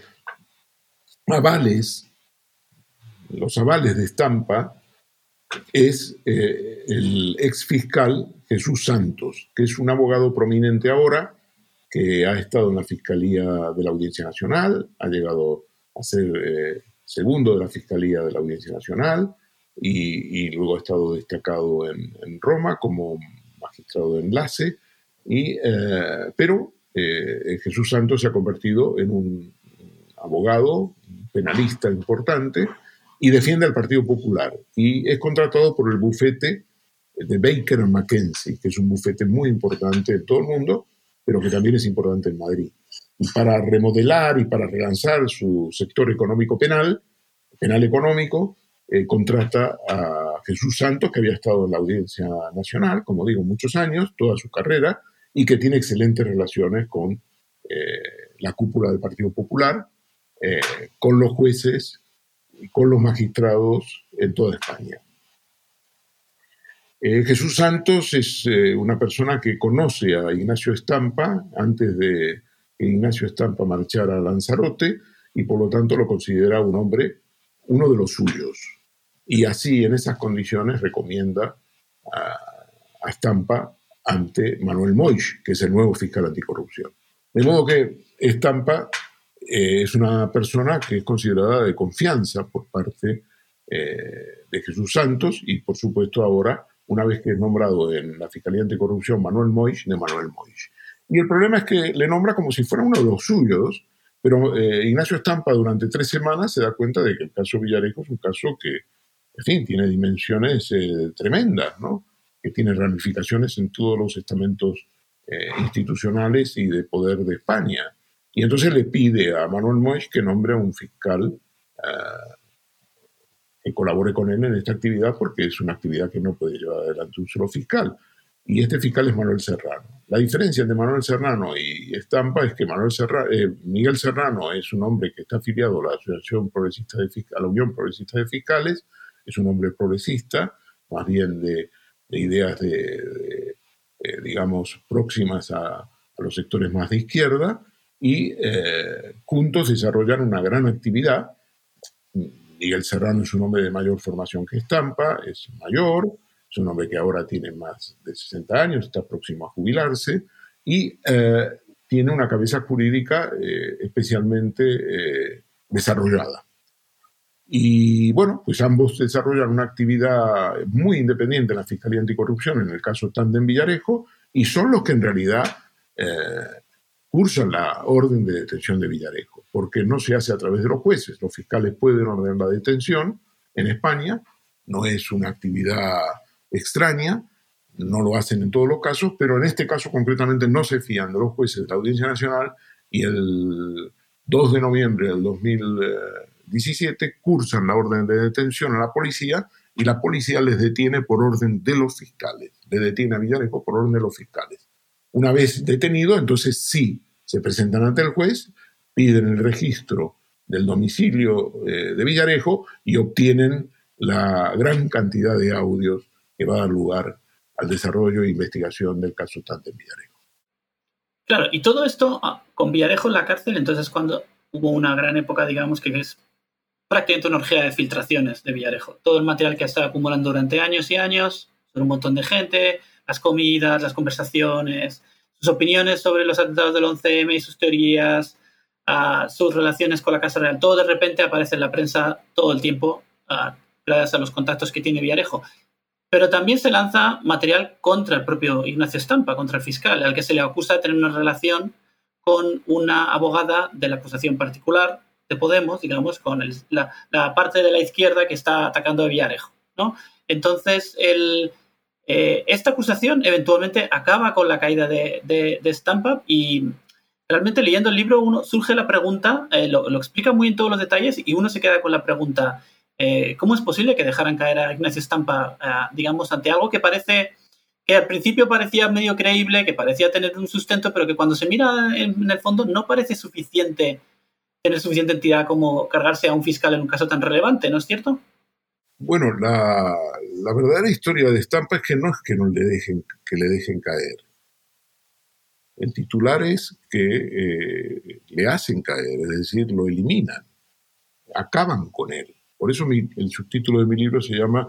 avales, los avales de estampa, es eh, el ex fiscal Jesús Santos, que es un abogado prominente ahora, que ha estado en la Fiscalía de la Audiencia Nacional, ha llegado a ser segundo de la Fiscalía de la Audiencia Nacional y, luego ha estado destacado en, Roma como magistrado de enlace, y, pero eh, Jesús Santos se ha convertido en un abogado, penalista importante, y defiende al Partido Popular. Y es contratado por el bufete de Baker McKenzie, que es un bufete muy importante en todo el mundo, pero que también es importante en Madrid. Y para remodelar y para relanzar su sector económico penal, penal económico, eh, contrata a Jesús Santos, que había estado en la Audiencia Nacional, como digo, muchos años, toda su carrera, y que tiene excelentes relaciones con eh, la cúpula del Partido Popular, eh, con los jueces y con los magistrados en toda España. Eh, Jesús Santos es una persona que conoce a Ignacio Estampa antes de que Ignacio Estampa marchara a Lanzarote y por lo tanto lo considera un hombre, uno de los suyos. Y así, en esas condiciones, recomienda a, a Estampa ante Manuel Moix, que es el nuevo fiscal anticorrupción. De modo que Estampa eh, es una persona que es considerada de confianza por parte eh, de Jesús Santos y, por supuesto, ahora, una vez que es nombrado en la Fiscalía Anticorrupción Manuel Moix, de Manuel Moix. Y el problema es que le nombra como si fuera uno de los suyos, pero eh, Ignacio Estampa durante tres semanas se da cuenta de que el caso Villarejo es un caso que, en fin, tiene dimensiones tremendas, ¿no? Que tiene ramificaciones en todos los estamentos eh, institucionales y de poder de España. Y entonces le pide a Manuel Moix que nombre a un fiscal eh, que colabore con él en esta actividad porque es una actividad que no puede llevar adelante un solo fiscal. Y este fiscal es Manuel Serrano. La diferencia entre Manuel Serrano y Estampa es que Manuel eh, Miguel Serrano es un hombre que está afiliado a la Asociación Progresista de a la Unión Progresista de Fiscales, es un hombre progresista, más bien de de ideas de, eh, digamos, próximas a, los sectores más de izquierda y eh, juntos desarrollar una gran actividad. Miguel Serrano es un hombre de mayor formación que Estampa, es mayor, es un hombre que ahora tiene más de 60 años, está próximo a jubilarse y eh, tiene una cabeza jurídica especialmente desarrollada. Y bueno, pues ambos desarrollan una actividad muy independiente en la Fiscalía Anticorrupción, en el caso Tandem Villarejo, y son los que en realidad eh, cursan la orden de detención de Villarejo, porque no se hace a través de los jueces. Los fiscales pueden ordenar la detención en España, no es una actividad extraña, no lo hacen en todos los casos, pero en este caso concretamente no se fían de los jueces de la Audiencia Nacional y el 2 de noviembre del 2017 cursan la orden de detención a la policía y la policía les detiene por orden de los fiscales, le detiene a Villarejo por orden de los fiscales. Una vez detenido, entonces sí, se presentan ante el juez, piden el registro del domicilio eh, de Villarejo y obtienen la gran cantidad de audios que va a dar lugar al desarrollo e investigación del caso Tante Villarejo. Claro, y todo esto ah, con Villarejo en la cárcel, entonces cuando hubo una gran época, digamos, que es prácticamente una orgía de filtraciones de Villarejo. Todo el material que ha estado acumulando durante años y años, sobre un montón de gente, las comidas, las conversaciones, sus opiniones sobre los atentados del 11M y sus teorías, sus relaciones con la Casa Real. Todo de repente aparece en la prensa todo el tiempo, gracias a los contactos que tiene Villarejo. Pero también se lanza material contra el propio Ignacio Estampa, contra el fiscal, al que se le acusa de tener una relación con una abogada de la acusación particular de Podemos, digamos, con la, parte de la izquierda que está atacando a Villarejo. ¿no? Entonces, el, eh, esta acusación eventualmente acaba con la caída de, de, Stampa y realmente leyendo el libro uno surge la pregunta, eh, lo, explica muy en todos los detalles y uno se queda con la pregunta, eh, ¿cómo es posible que dejaran caer a Ignacio Stampa, digamos, ante algo que parece que al principio parecía medio creíble, que parecía tener un sustento, pero que cuando se mira en, el fondo no parece suficiente tener suficiente entidad como cargarse a un fiscal en un caso tan relevante, ¿no es cierto? Bueno, la, verdadera historia de Estampa es que no es que no le dejen, que le dejen caer. El titular es que eh, le hacen caer, es decir, lo eliminan, acaban con él. Por eso el subtítulo de mi libro se llama,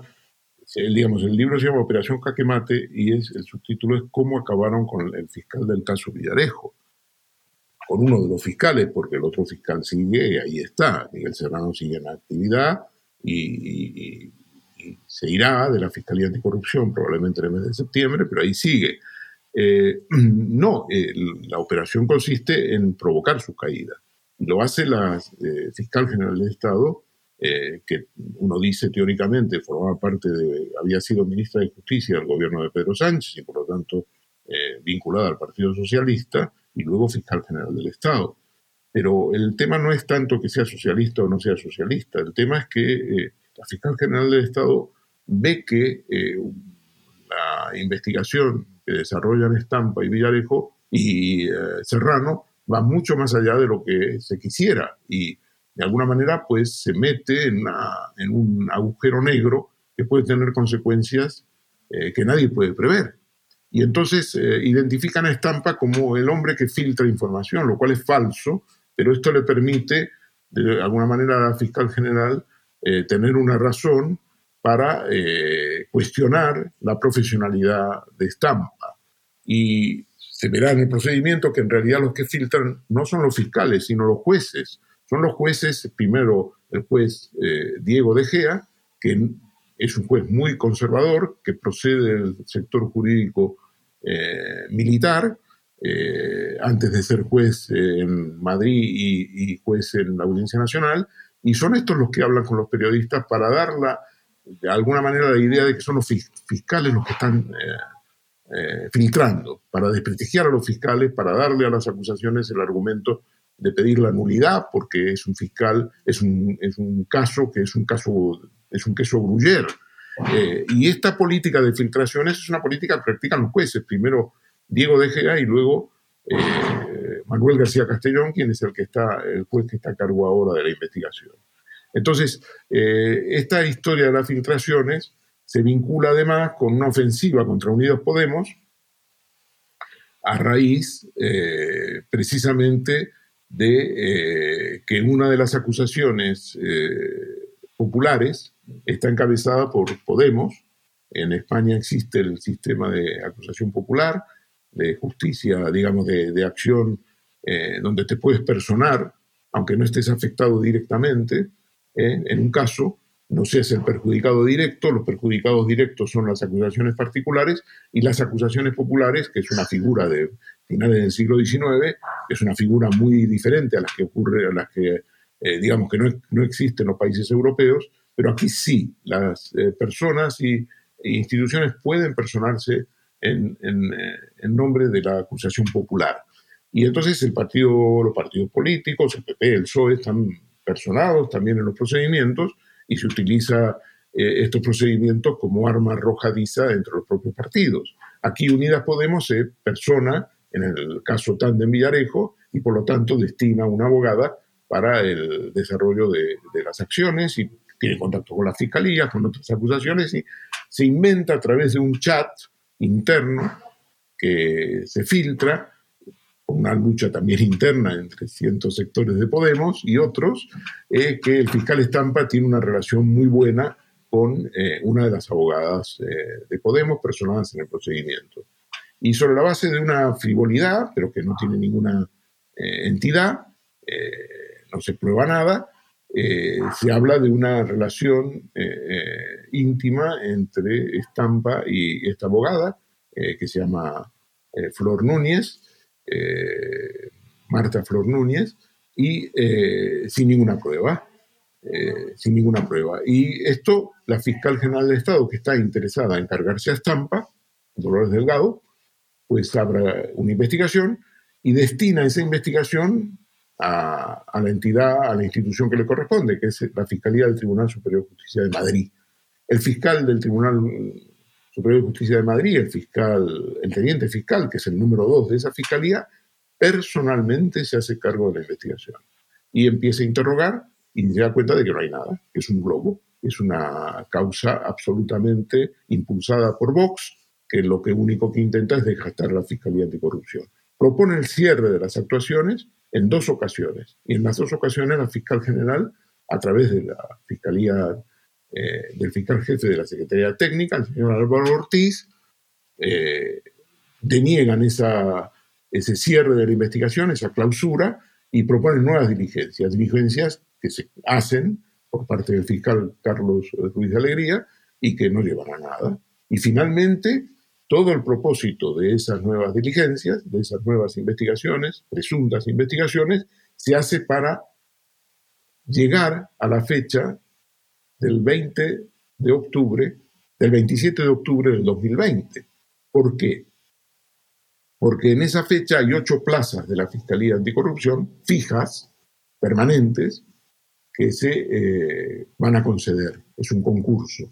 digamos, el libro se llama Operación Caquemate y es, el subtítulo es Cómo acabaron con el fiscal del caso Villarejo. Con uno de los fiscales, porque el otro fiscal sigue y ahí está. Miguel Serrano sigue en actividad y, se irá de la Fiscalía Anticorrupción probablemente en el mes de septiembre, pero ahí sigue. Eh, no, la operación consiste en provocar su caída. Lo hace la eh, fiscal general del Estado, eh, que uno dice teóricamente formaba parte de, había sido ministra de Justicia del gobierno de Pedro Sánchez y por lo tanto vinculada al Partido Socialista, y luego fiscal general del Estado. Pero el tema no es tanto que sea socialista o no sea socialista, el tema es que eh, la fiscal general del Estado ve que eh, la investigación que desarrollan Estampa y Villarejo y eh, Serrano va mucho más allá de lo que se quisiera y de alguna manera pues se mete en un agujero negro que puede tener consecuencias que nadie puede prever. Y entonces identifican a Estampa como el hombre que filtra información, lo cual es falso, pero esto le permite, de alguna manera, a la fiscal general eh, tener una razón para eh, cuestionar la profesionalidad de Estampa. Y se verá en el procedimiento que en realidad los que filtran no son los fiscales, sino los jueces. Son los jueces, primero el juez eh, Diego De Gea, que es un juez muy conservador, que procede del sector jurídico militar, eh, antes de ser juez en Madrid y, juez en la Audiencia Nacional, y son estos los que hablan con los periodistas para dar de alguna manera la idea de que son los fiscales los que están eh, eh, filtrando, para desprestigiar a los fiscales, para darle a las acusaciones el argumento de pedir la nulidad, porque es un fiscal, es un, es un caso que es un caso, es un queso gruyer. Y esta política de filtraciones es una política que practican los jueces. Primero Diego de Gea y luego eh, Manuel García Castellón, quien es el que está, el juez que está a cargo ahora de la investigación. Entonces, eh, esta historia de las filtraciones se vincula además con una ofensiva contra Unidos Podemos a raíz eh, precisamente de que una de las acusaciones populares está encabezada por Podemos. En España existe el sistema de acusación popular de justicia, digamos, de, acción, eh, donde te puedes personar, aunque no estés afectado directamente, en un caso no se es el perjudicado directo, los perjudicados directos son las acusaciones particulares y las acusaciones populares, que es una figura de finales del siglo XIX, es una figura muy diferente a las que ocurre, a las que eh, digamos que no, existen en los países europeos, pero aquí sí, las eh, personas y, e instituciones pueden personarse en, eh, en, nombre de la acusación popular. Y entonces el partido, los partidos políticos, el PP, el PSOE, están personados también en los procedimientos y se utiliza estos procedimientos como arma arrojadiza entre los propios partidos. Aquí Unidas Podemos se persona, en el caso Tandem Villarejo, y por lo tanto destina una abogada para el desarrollo de, las acciones y tiene contacto con la fiscalía, con otras acusaciones y se inventa a través de un chat interno que se filtra, una lucha también interna entre ciertos sectores de Podemos y otros, eh, que el fiscal Estampa tiene una relación muy buena con eh, una de las abogadas eh, de Podemos personadas en el procedimiento. Y sobre la base de una frivolidad, pero que no tiene ninguna entidad, no se prueba nada, eh, se habla de una relación eh, eh, íntima entre Estampa y esta abogada, que se llama Flor Núñez, Marta Flor Núñez, y sin ninguna prueba. sin ninguna prueba. Y esto, la fiscal general del Estado, que está interesada en cargarse a Estampa, Dolores Delgado, pues abra una investigación y destina esa investigación a, la entidad, a la institución que le corresponde, que es la Fiscalía del Tribunal Superior de Justicia de Madrid. El fiscal del Tribunal Superior de Justicia de Madrid, el fiscal, el teniente fiscal, que es el número dos de esa fiscalía, personalmente se hace cargo de la investigación y empieza a interrogar y se da cuenta de que no hay nada, que es un globo, es una causa absolutamente impulsada por Vox, que lo único que intenta es desgastar la Fiscalía Anticorrupción. Propone el cierre de las actuaciones en dos ocasiones. Y en las dos ocasiones la fiscal general, a través de la fiscalía eh, del fiscal jefe de la Secretaría Técnica, el señor Álvaro Ortiz, eh, deniegan esa, ese cierre de la investigación, esa clausura, y proponen nuevas diligencias, diligencias que se hacen por parte del fiscal Carlos Ruiz de Alegría y que no llevan a nada. Y finalmente todo el propósito de esas nuevas diligencias, de esas nuevas investigaciones, presuntas investigaciones, se hace para llegar a la fecha del 20 de octubre, del 27 de octubre del 2020. ¿Por qué? Porque en esa fecha hay ocho plazas de la Fiscalía Anticorrupción fijas, permanentes, que se eh, van a conceder. Es un concurso.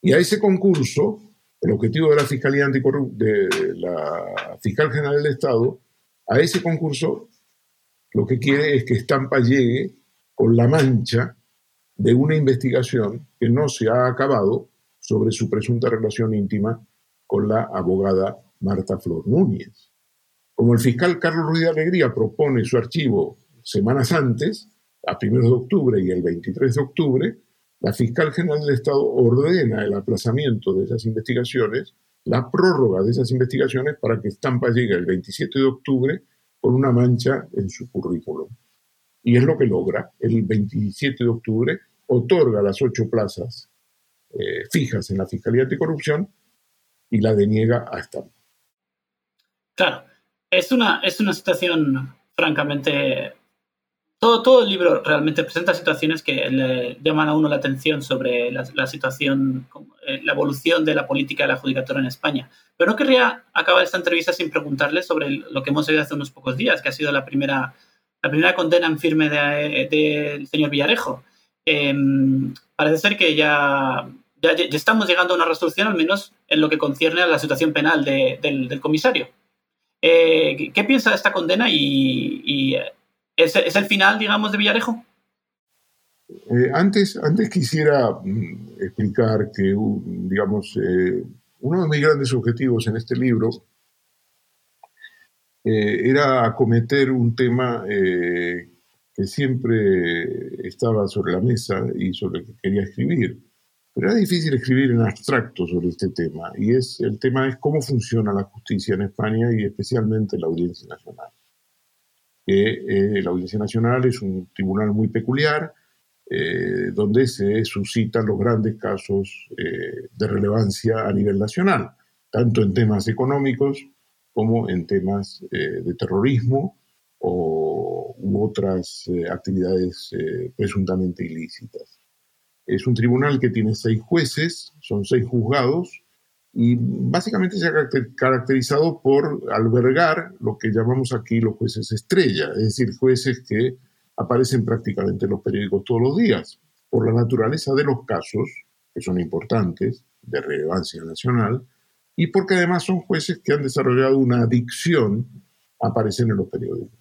Y a ese concurso el objetivo de la Fiscalía de la Fiscal General del Estado, a ese concurso lo que quiere es que Estampa llegue con la mancha de una investigación que no se ha acabado sobre su presunta relación íntima con la abogada Marta Flor Núñez. Como el fiscal Carlos Ruiz de Alegría propone su archivo semanas antes, a primeros de octubre y el 23 de octubre, la fiscal general del Estado ordena el aplazamiento de esas investigaciones, la prórroga de esas investigaciones para que Estampa llegue el 27 de octubre con una mancha en su currículum. Y es lo que logra. El 27 de octubre otorga las ocho plazas eh, fijas en la Fiscalía Anticorrupción y la deniega a Estampa. Claro, es una, es una situación francamente todo, el libro realmente presenta situaciones que le llaman a uno la atención sobre la, situación, eh, la evolución de la política de la judicatura en España. Pero no querría acabar esta entrevista sin preguntarle sobre lo que hemos oído hace unos pocos días, que ha sido la primera, la primera condena en firme del señor Villarejo. Em, parece ser que ya, ya, estamos llegando a una resolución, al menos en lo que concierne a la situación penal del, comisario. Eh, ¿Qué piensa de esta condena y ¿Es, el final, digamos, de Villarejo? Eh, antes, antes quisiera mm, explicar que, digamos, eh, uno de mis grandes objetivos en este libro eh, era acometer un tema que siempre estaba sobre la mesa y sobre el que quería escribir. Pero era difícil escribir en abstracto sobre este tema, y es, el tema es cómo funciona la justicia en España y especialmente la Audiencia Nacional que eh, la Audiencia Nacional es un tribunal muy peculiar, donde se suscitan los grandes casos de relevancia a nivel nacional, tanto en temas económicos como en temas de terrorismo o, u otras actividades presuntamente ilícitas. Es un tribunal que tiene seis jueces, son seis juzgados, y básicamente se ha caracterizado por albergar lo que llamamos aquí los jueces estrella, es decir, jueces que aparecen prácticamente en los periódicos todos los días, por la naturaleza de los casos, que son importantes, de relevancia nacional, y porque además son jueces que han desarrollado una adicción a aparecer en los periódicos.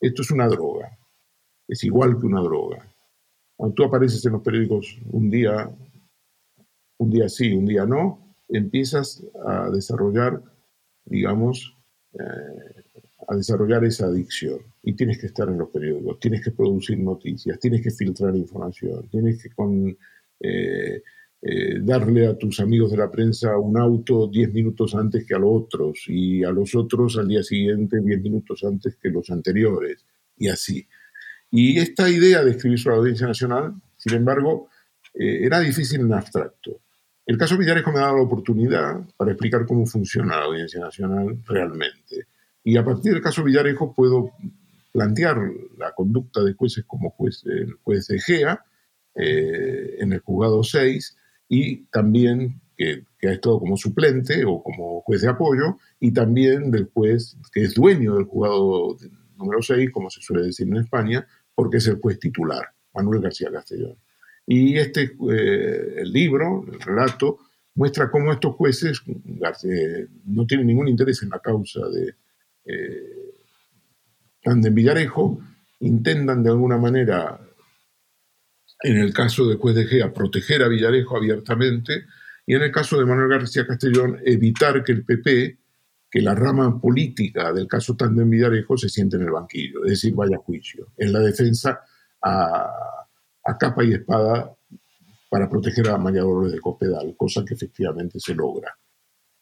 Esto es una droga, es igual que una droga. Cuando tú apareces en los periódicos un día, un día sí, un día no, empiezas a desarrollar, digamos, eh, a desarrollar esa adicción. Y tienes que estar en los periódicos, tienes que producir noticias, tienes que filtrar información, tienes que con, eh, eh, darle a tus amigos de la prensa un auto 10 minutos antes que a los otros y a los otros al día siguiente 10 minutos antes que los anteriores y así. Y esta idea de escribir sobre la Audiencia Nacional, sin embargo, era difícil en abstracto. El caso Villarejo me ha dado la oportunidad para explicar cómo funciona la Audiencia Nacional realmente. Y a partir del caso Villarejo puedo plantear la conducta de jueces como juez, el juez de Gea eh, en el juzgado 6 y también que, que, ha estado como suplente o como juez de apoyo y también del juez que es dueño del juzgado número 6, como se suele decir en España, porque es el juez titular, Manuel García Castellón. Y este eh, libro, el relato, muestra cómo estos jueces no tienen ningún interés en la causa de eh, Villarejo, intentan de alguna manera, en el caso de juez de Gea, proteger a Villarejo abiertamente, y en el caso de Manuel García Castellón, evitar que el PP, que la rama política del caso Tandem Villarejo se siente en el banquillo, es decir, vaya a juicio, en la defensa a, capa y espada para proteger a María Dolores de Cospedal, cosa que efectivamente se logra.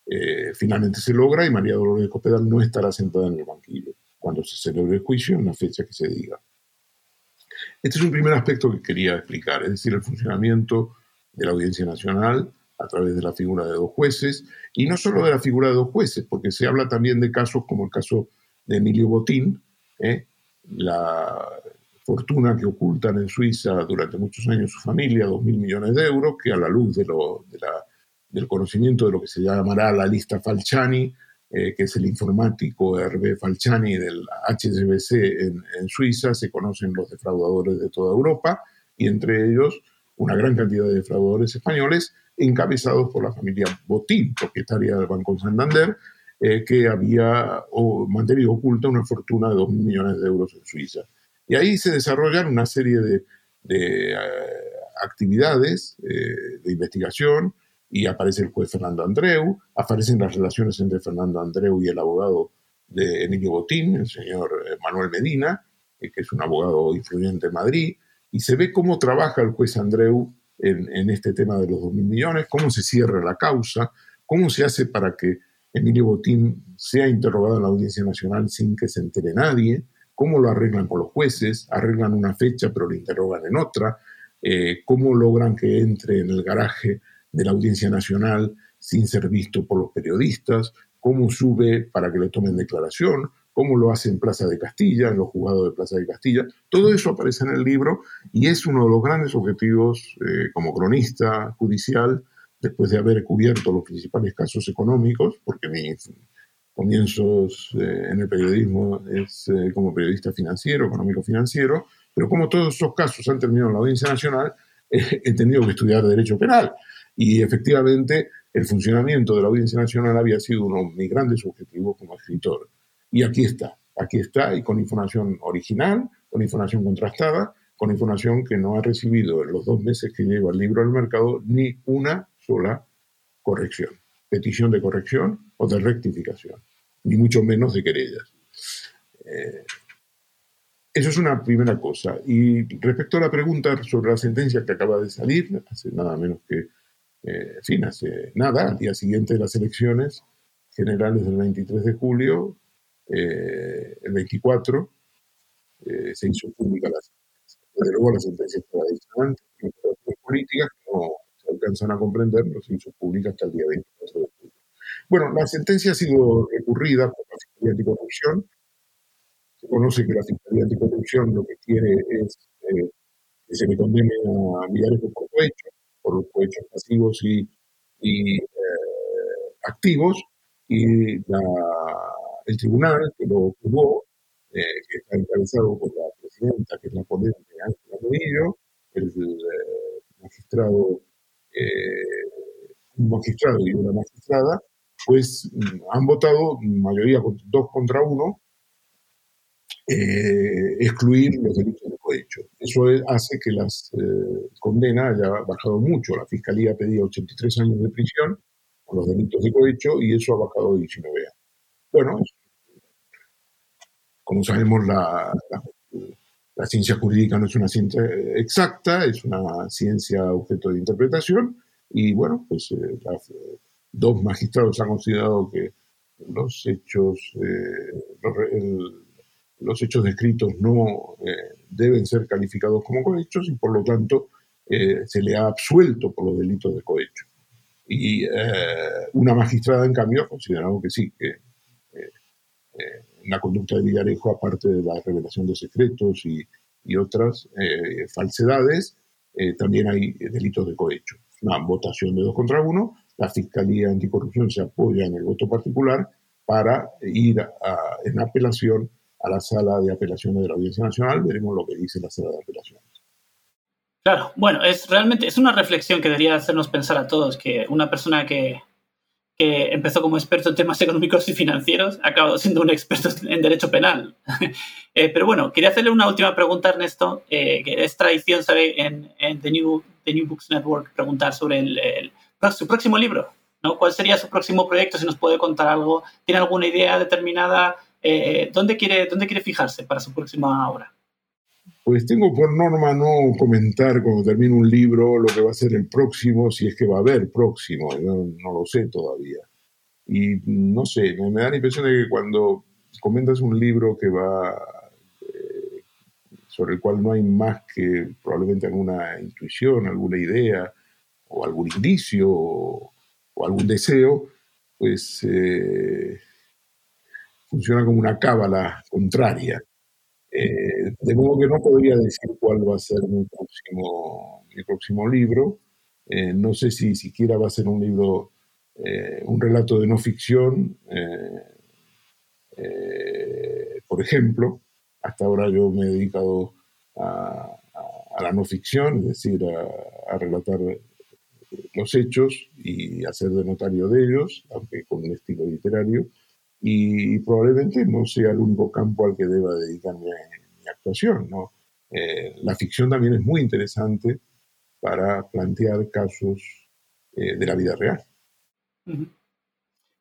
Eh, finalmente se logra y María Dolores de Cospedal no estará sentada en el banquillo cuando se celebre el juicio en la fecha que se diga. Este es un primer aspecto que quería explicar, es decir, el funcionamiento de la Audiencia Nacional, a través de la figura de dos jueces, y no solo de la figura de dos jueces, porque se habla también de casos como el caso de Emilio Botín, ¿eh? la fortuna que ocultan en Suiza durante muchos años su familia, dos mil millones de euros, que a la luz del conocimiento de lo que se llamará la lista Falciani, eh, que es el informático Hervé Falciani del HSBC en, Suiza, se conocen los defraudadores de toda Europa, y entre ellos una gran cantidad de defraudadores españoles, encabezados por la familia Botín, propietaria del Banco Santander, eh, que había mantenido oculta una fortuna de 2.000 millones de euros en Suiza. Y ahí se desarrollan una serie de, eh, actividades eh, de investigación y aparece el juez Fernando Andreu, aparecen las relaciones entre Fernando Andreu y el abogado de Emilio Botín, el señor Manuel Medina, que es un abogado influyente en Madrid, y se ve cómo trabaja el juez Andreu en, este tema de los 2.000 millones, cómo se cierra la causa, cómo se hace para que Emilio Botín sea interrogado en la Audiencia Nacional sin que se entere nadie, cómo lo arreglan con los jueces, arreglan una fecha pero lo interrogan en otra, eh, cómo logran que entre en el garaje de la Audiencia Nacional sin ser visto por los periodistas, cómo sube para que le tomen declaración, cómo lo hace en Plaza de Castilla, en los juzgados de Plaza de Castilla. Todo eso aparece en el libro y es uno de los grandes objetivos eh, como cronista judicial, después de haber cubierto los principales casos económicos, porque mis comienzos eh, en el periodismo es eh, como periodista financiero, económico-financiero, pero como todos esos casos han terminado en la Audiencia Nacional, he tenido que estudiar Derecho Penal. Y efectivamente, el funcionamiento de la Audiencia Nacional había sido uno de mis grandes objetivos como escritor. Y aquí está, aquí está, y con información original, con información contrastada, con información que no ha recibido en los dos meses que lleva el libro al mercado ni una sola corrección, petición de corrección o de rectificación, ni mucho menos de querellas. Eh, eso es una primera cosa. Y respecto a la pregunta sobre la sentencia que acaba de salir, hace nada menos que, eh, en fin, hace nada, al día siguiente de las elecciones generales del 23 de julio, eh, el 24 eh, se hizo pública la sentencia. desde luego las sentencias tradicionales y las políticas no alcanzan a comprender, no se hizo hasta el día 24 de julio. Bueno, la sentencia ha sido recurrida por la Fiscalía Anticorrupción. Se conoce que la Fiscalía Anticorrupción lo que quiere es eh, que se le condene a Villarejo por cohecho, por los cohechos pasivos y, y eh, activos, y la, el tribunal que lo juzgó, eh, que está encabezado por la presidenta, que es la ponente Ángela Rodillo, el, eh, magistrado, un magistrado y una magistrada, pues mm, han votado mayoría dos contra uno eh, excluir los delitos de cohecho. Eso hace que las eh, condenas haya bajado mucho. La Fiscalía pedía 83 años de prisión con los delitos de cohecho y eso ha bajado a 19 años. Bueno, como sabemos, la, la, ciencia jurídica no es una ciencia exacta, es una ciencia objeto de interpretación y bueno, pues eh, las, dos magistrados han considerado que los hechos, los hechos descritos no eh, deben ser calificados como cohechos y por lo tanto eh, se le ha absuelto por los delitos de cohecho. Y eh, una magistrada, en cambio, ha considerado que sí, que la conducta de Villarejo, aparte de la revelación de secretos y, y otras falsedades, también hay delitos de cohecho. Una votación de dos contra uno, la Fiscalía Anticorrupción se apoya en el voto particular para ir en apelación a la sala de apelaciones de la Audiencia Nacional, veremos lo que dice la sala de apelaciones. Claro, bueno, es realmente es una reflexión que debería hacernos pensar a todos que una persona que, que empezó como experto en temas económicos y financieros acabado siendo un experto en derecho penal. Eh, pero bueno, quería hacerle una última pregunta, Ernesto, eh, que es tradición, ¿sabe? En, en The, New, The, New, Books Network preguntar sobre el, su próximo libro. ¿no? ¿Cuál sería su próximo proyecto? Si nos puede contar algo. ¿Tiene alguna idea determinada? Eh, ¿dónde, quiere, ¿Dónde quiere fijarse para su próxima obra? Pues tengo por norma no comentar cuando termine un libro lo que va a ser el próximo, si es que va a haber próximo, no lo sé todavía. Y no sé, me, da la impresión de que cuando comentas un libro que va, eh, sobre el cual no hay más que probablemente alguna intuición, alguna idea, o algún indicio, o, algún deseo, pues eh, funciona como una cábala contraria. Eh, de modo que no podría decir cuál va a ser mi próximo, libro. Eh, no sé si siquiera va a ser un libro, eh, un relato de no ficción. por ejemplo, hasta ahora yo me he dedicado a, la no ficción, es decir, a, a, relatar los hechos y hacer de notario de ellos, aunque con un estilo literario y probablemente no sea el único campo al que deba dedicar mi, actuación. ¿no? Eh, la ficción también es muy interesante para plantear casos eh, de la vida real.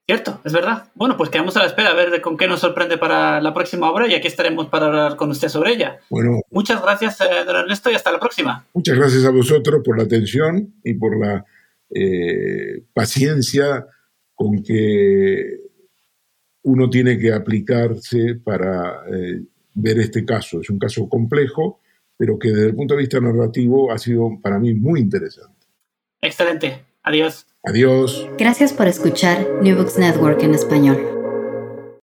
Cierto, es verdad. Bueno, pues quedamos a la espera a ver con qué nos sorprende para la próxima obra y aquí estaremos para hablar con usted sobre ella. Bueno, muchas gracias, eh, don Ernesto, y hasta la próxima. Muchas gracias a vosotros por la atención y por la paciencia con que uno tiene que aplicarse para eh, ver este caso. Es un caso complejo, pero que desde el punto de vista narrativo ha sido para mí muy interesante. Excelente. Adiós. Adiós. Gracias por escuchar New Books Network en español.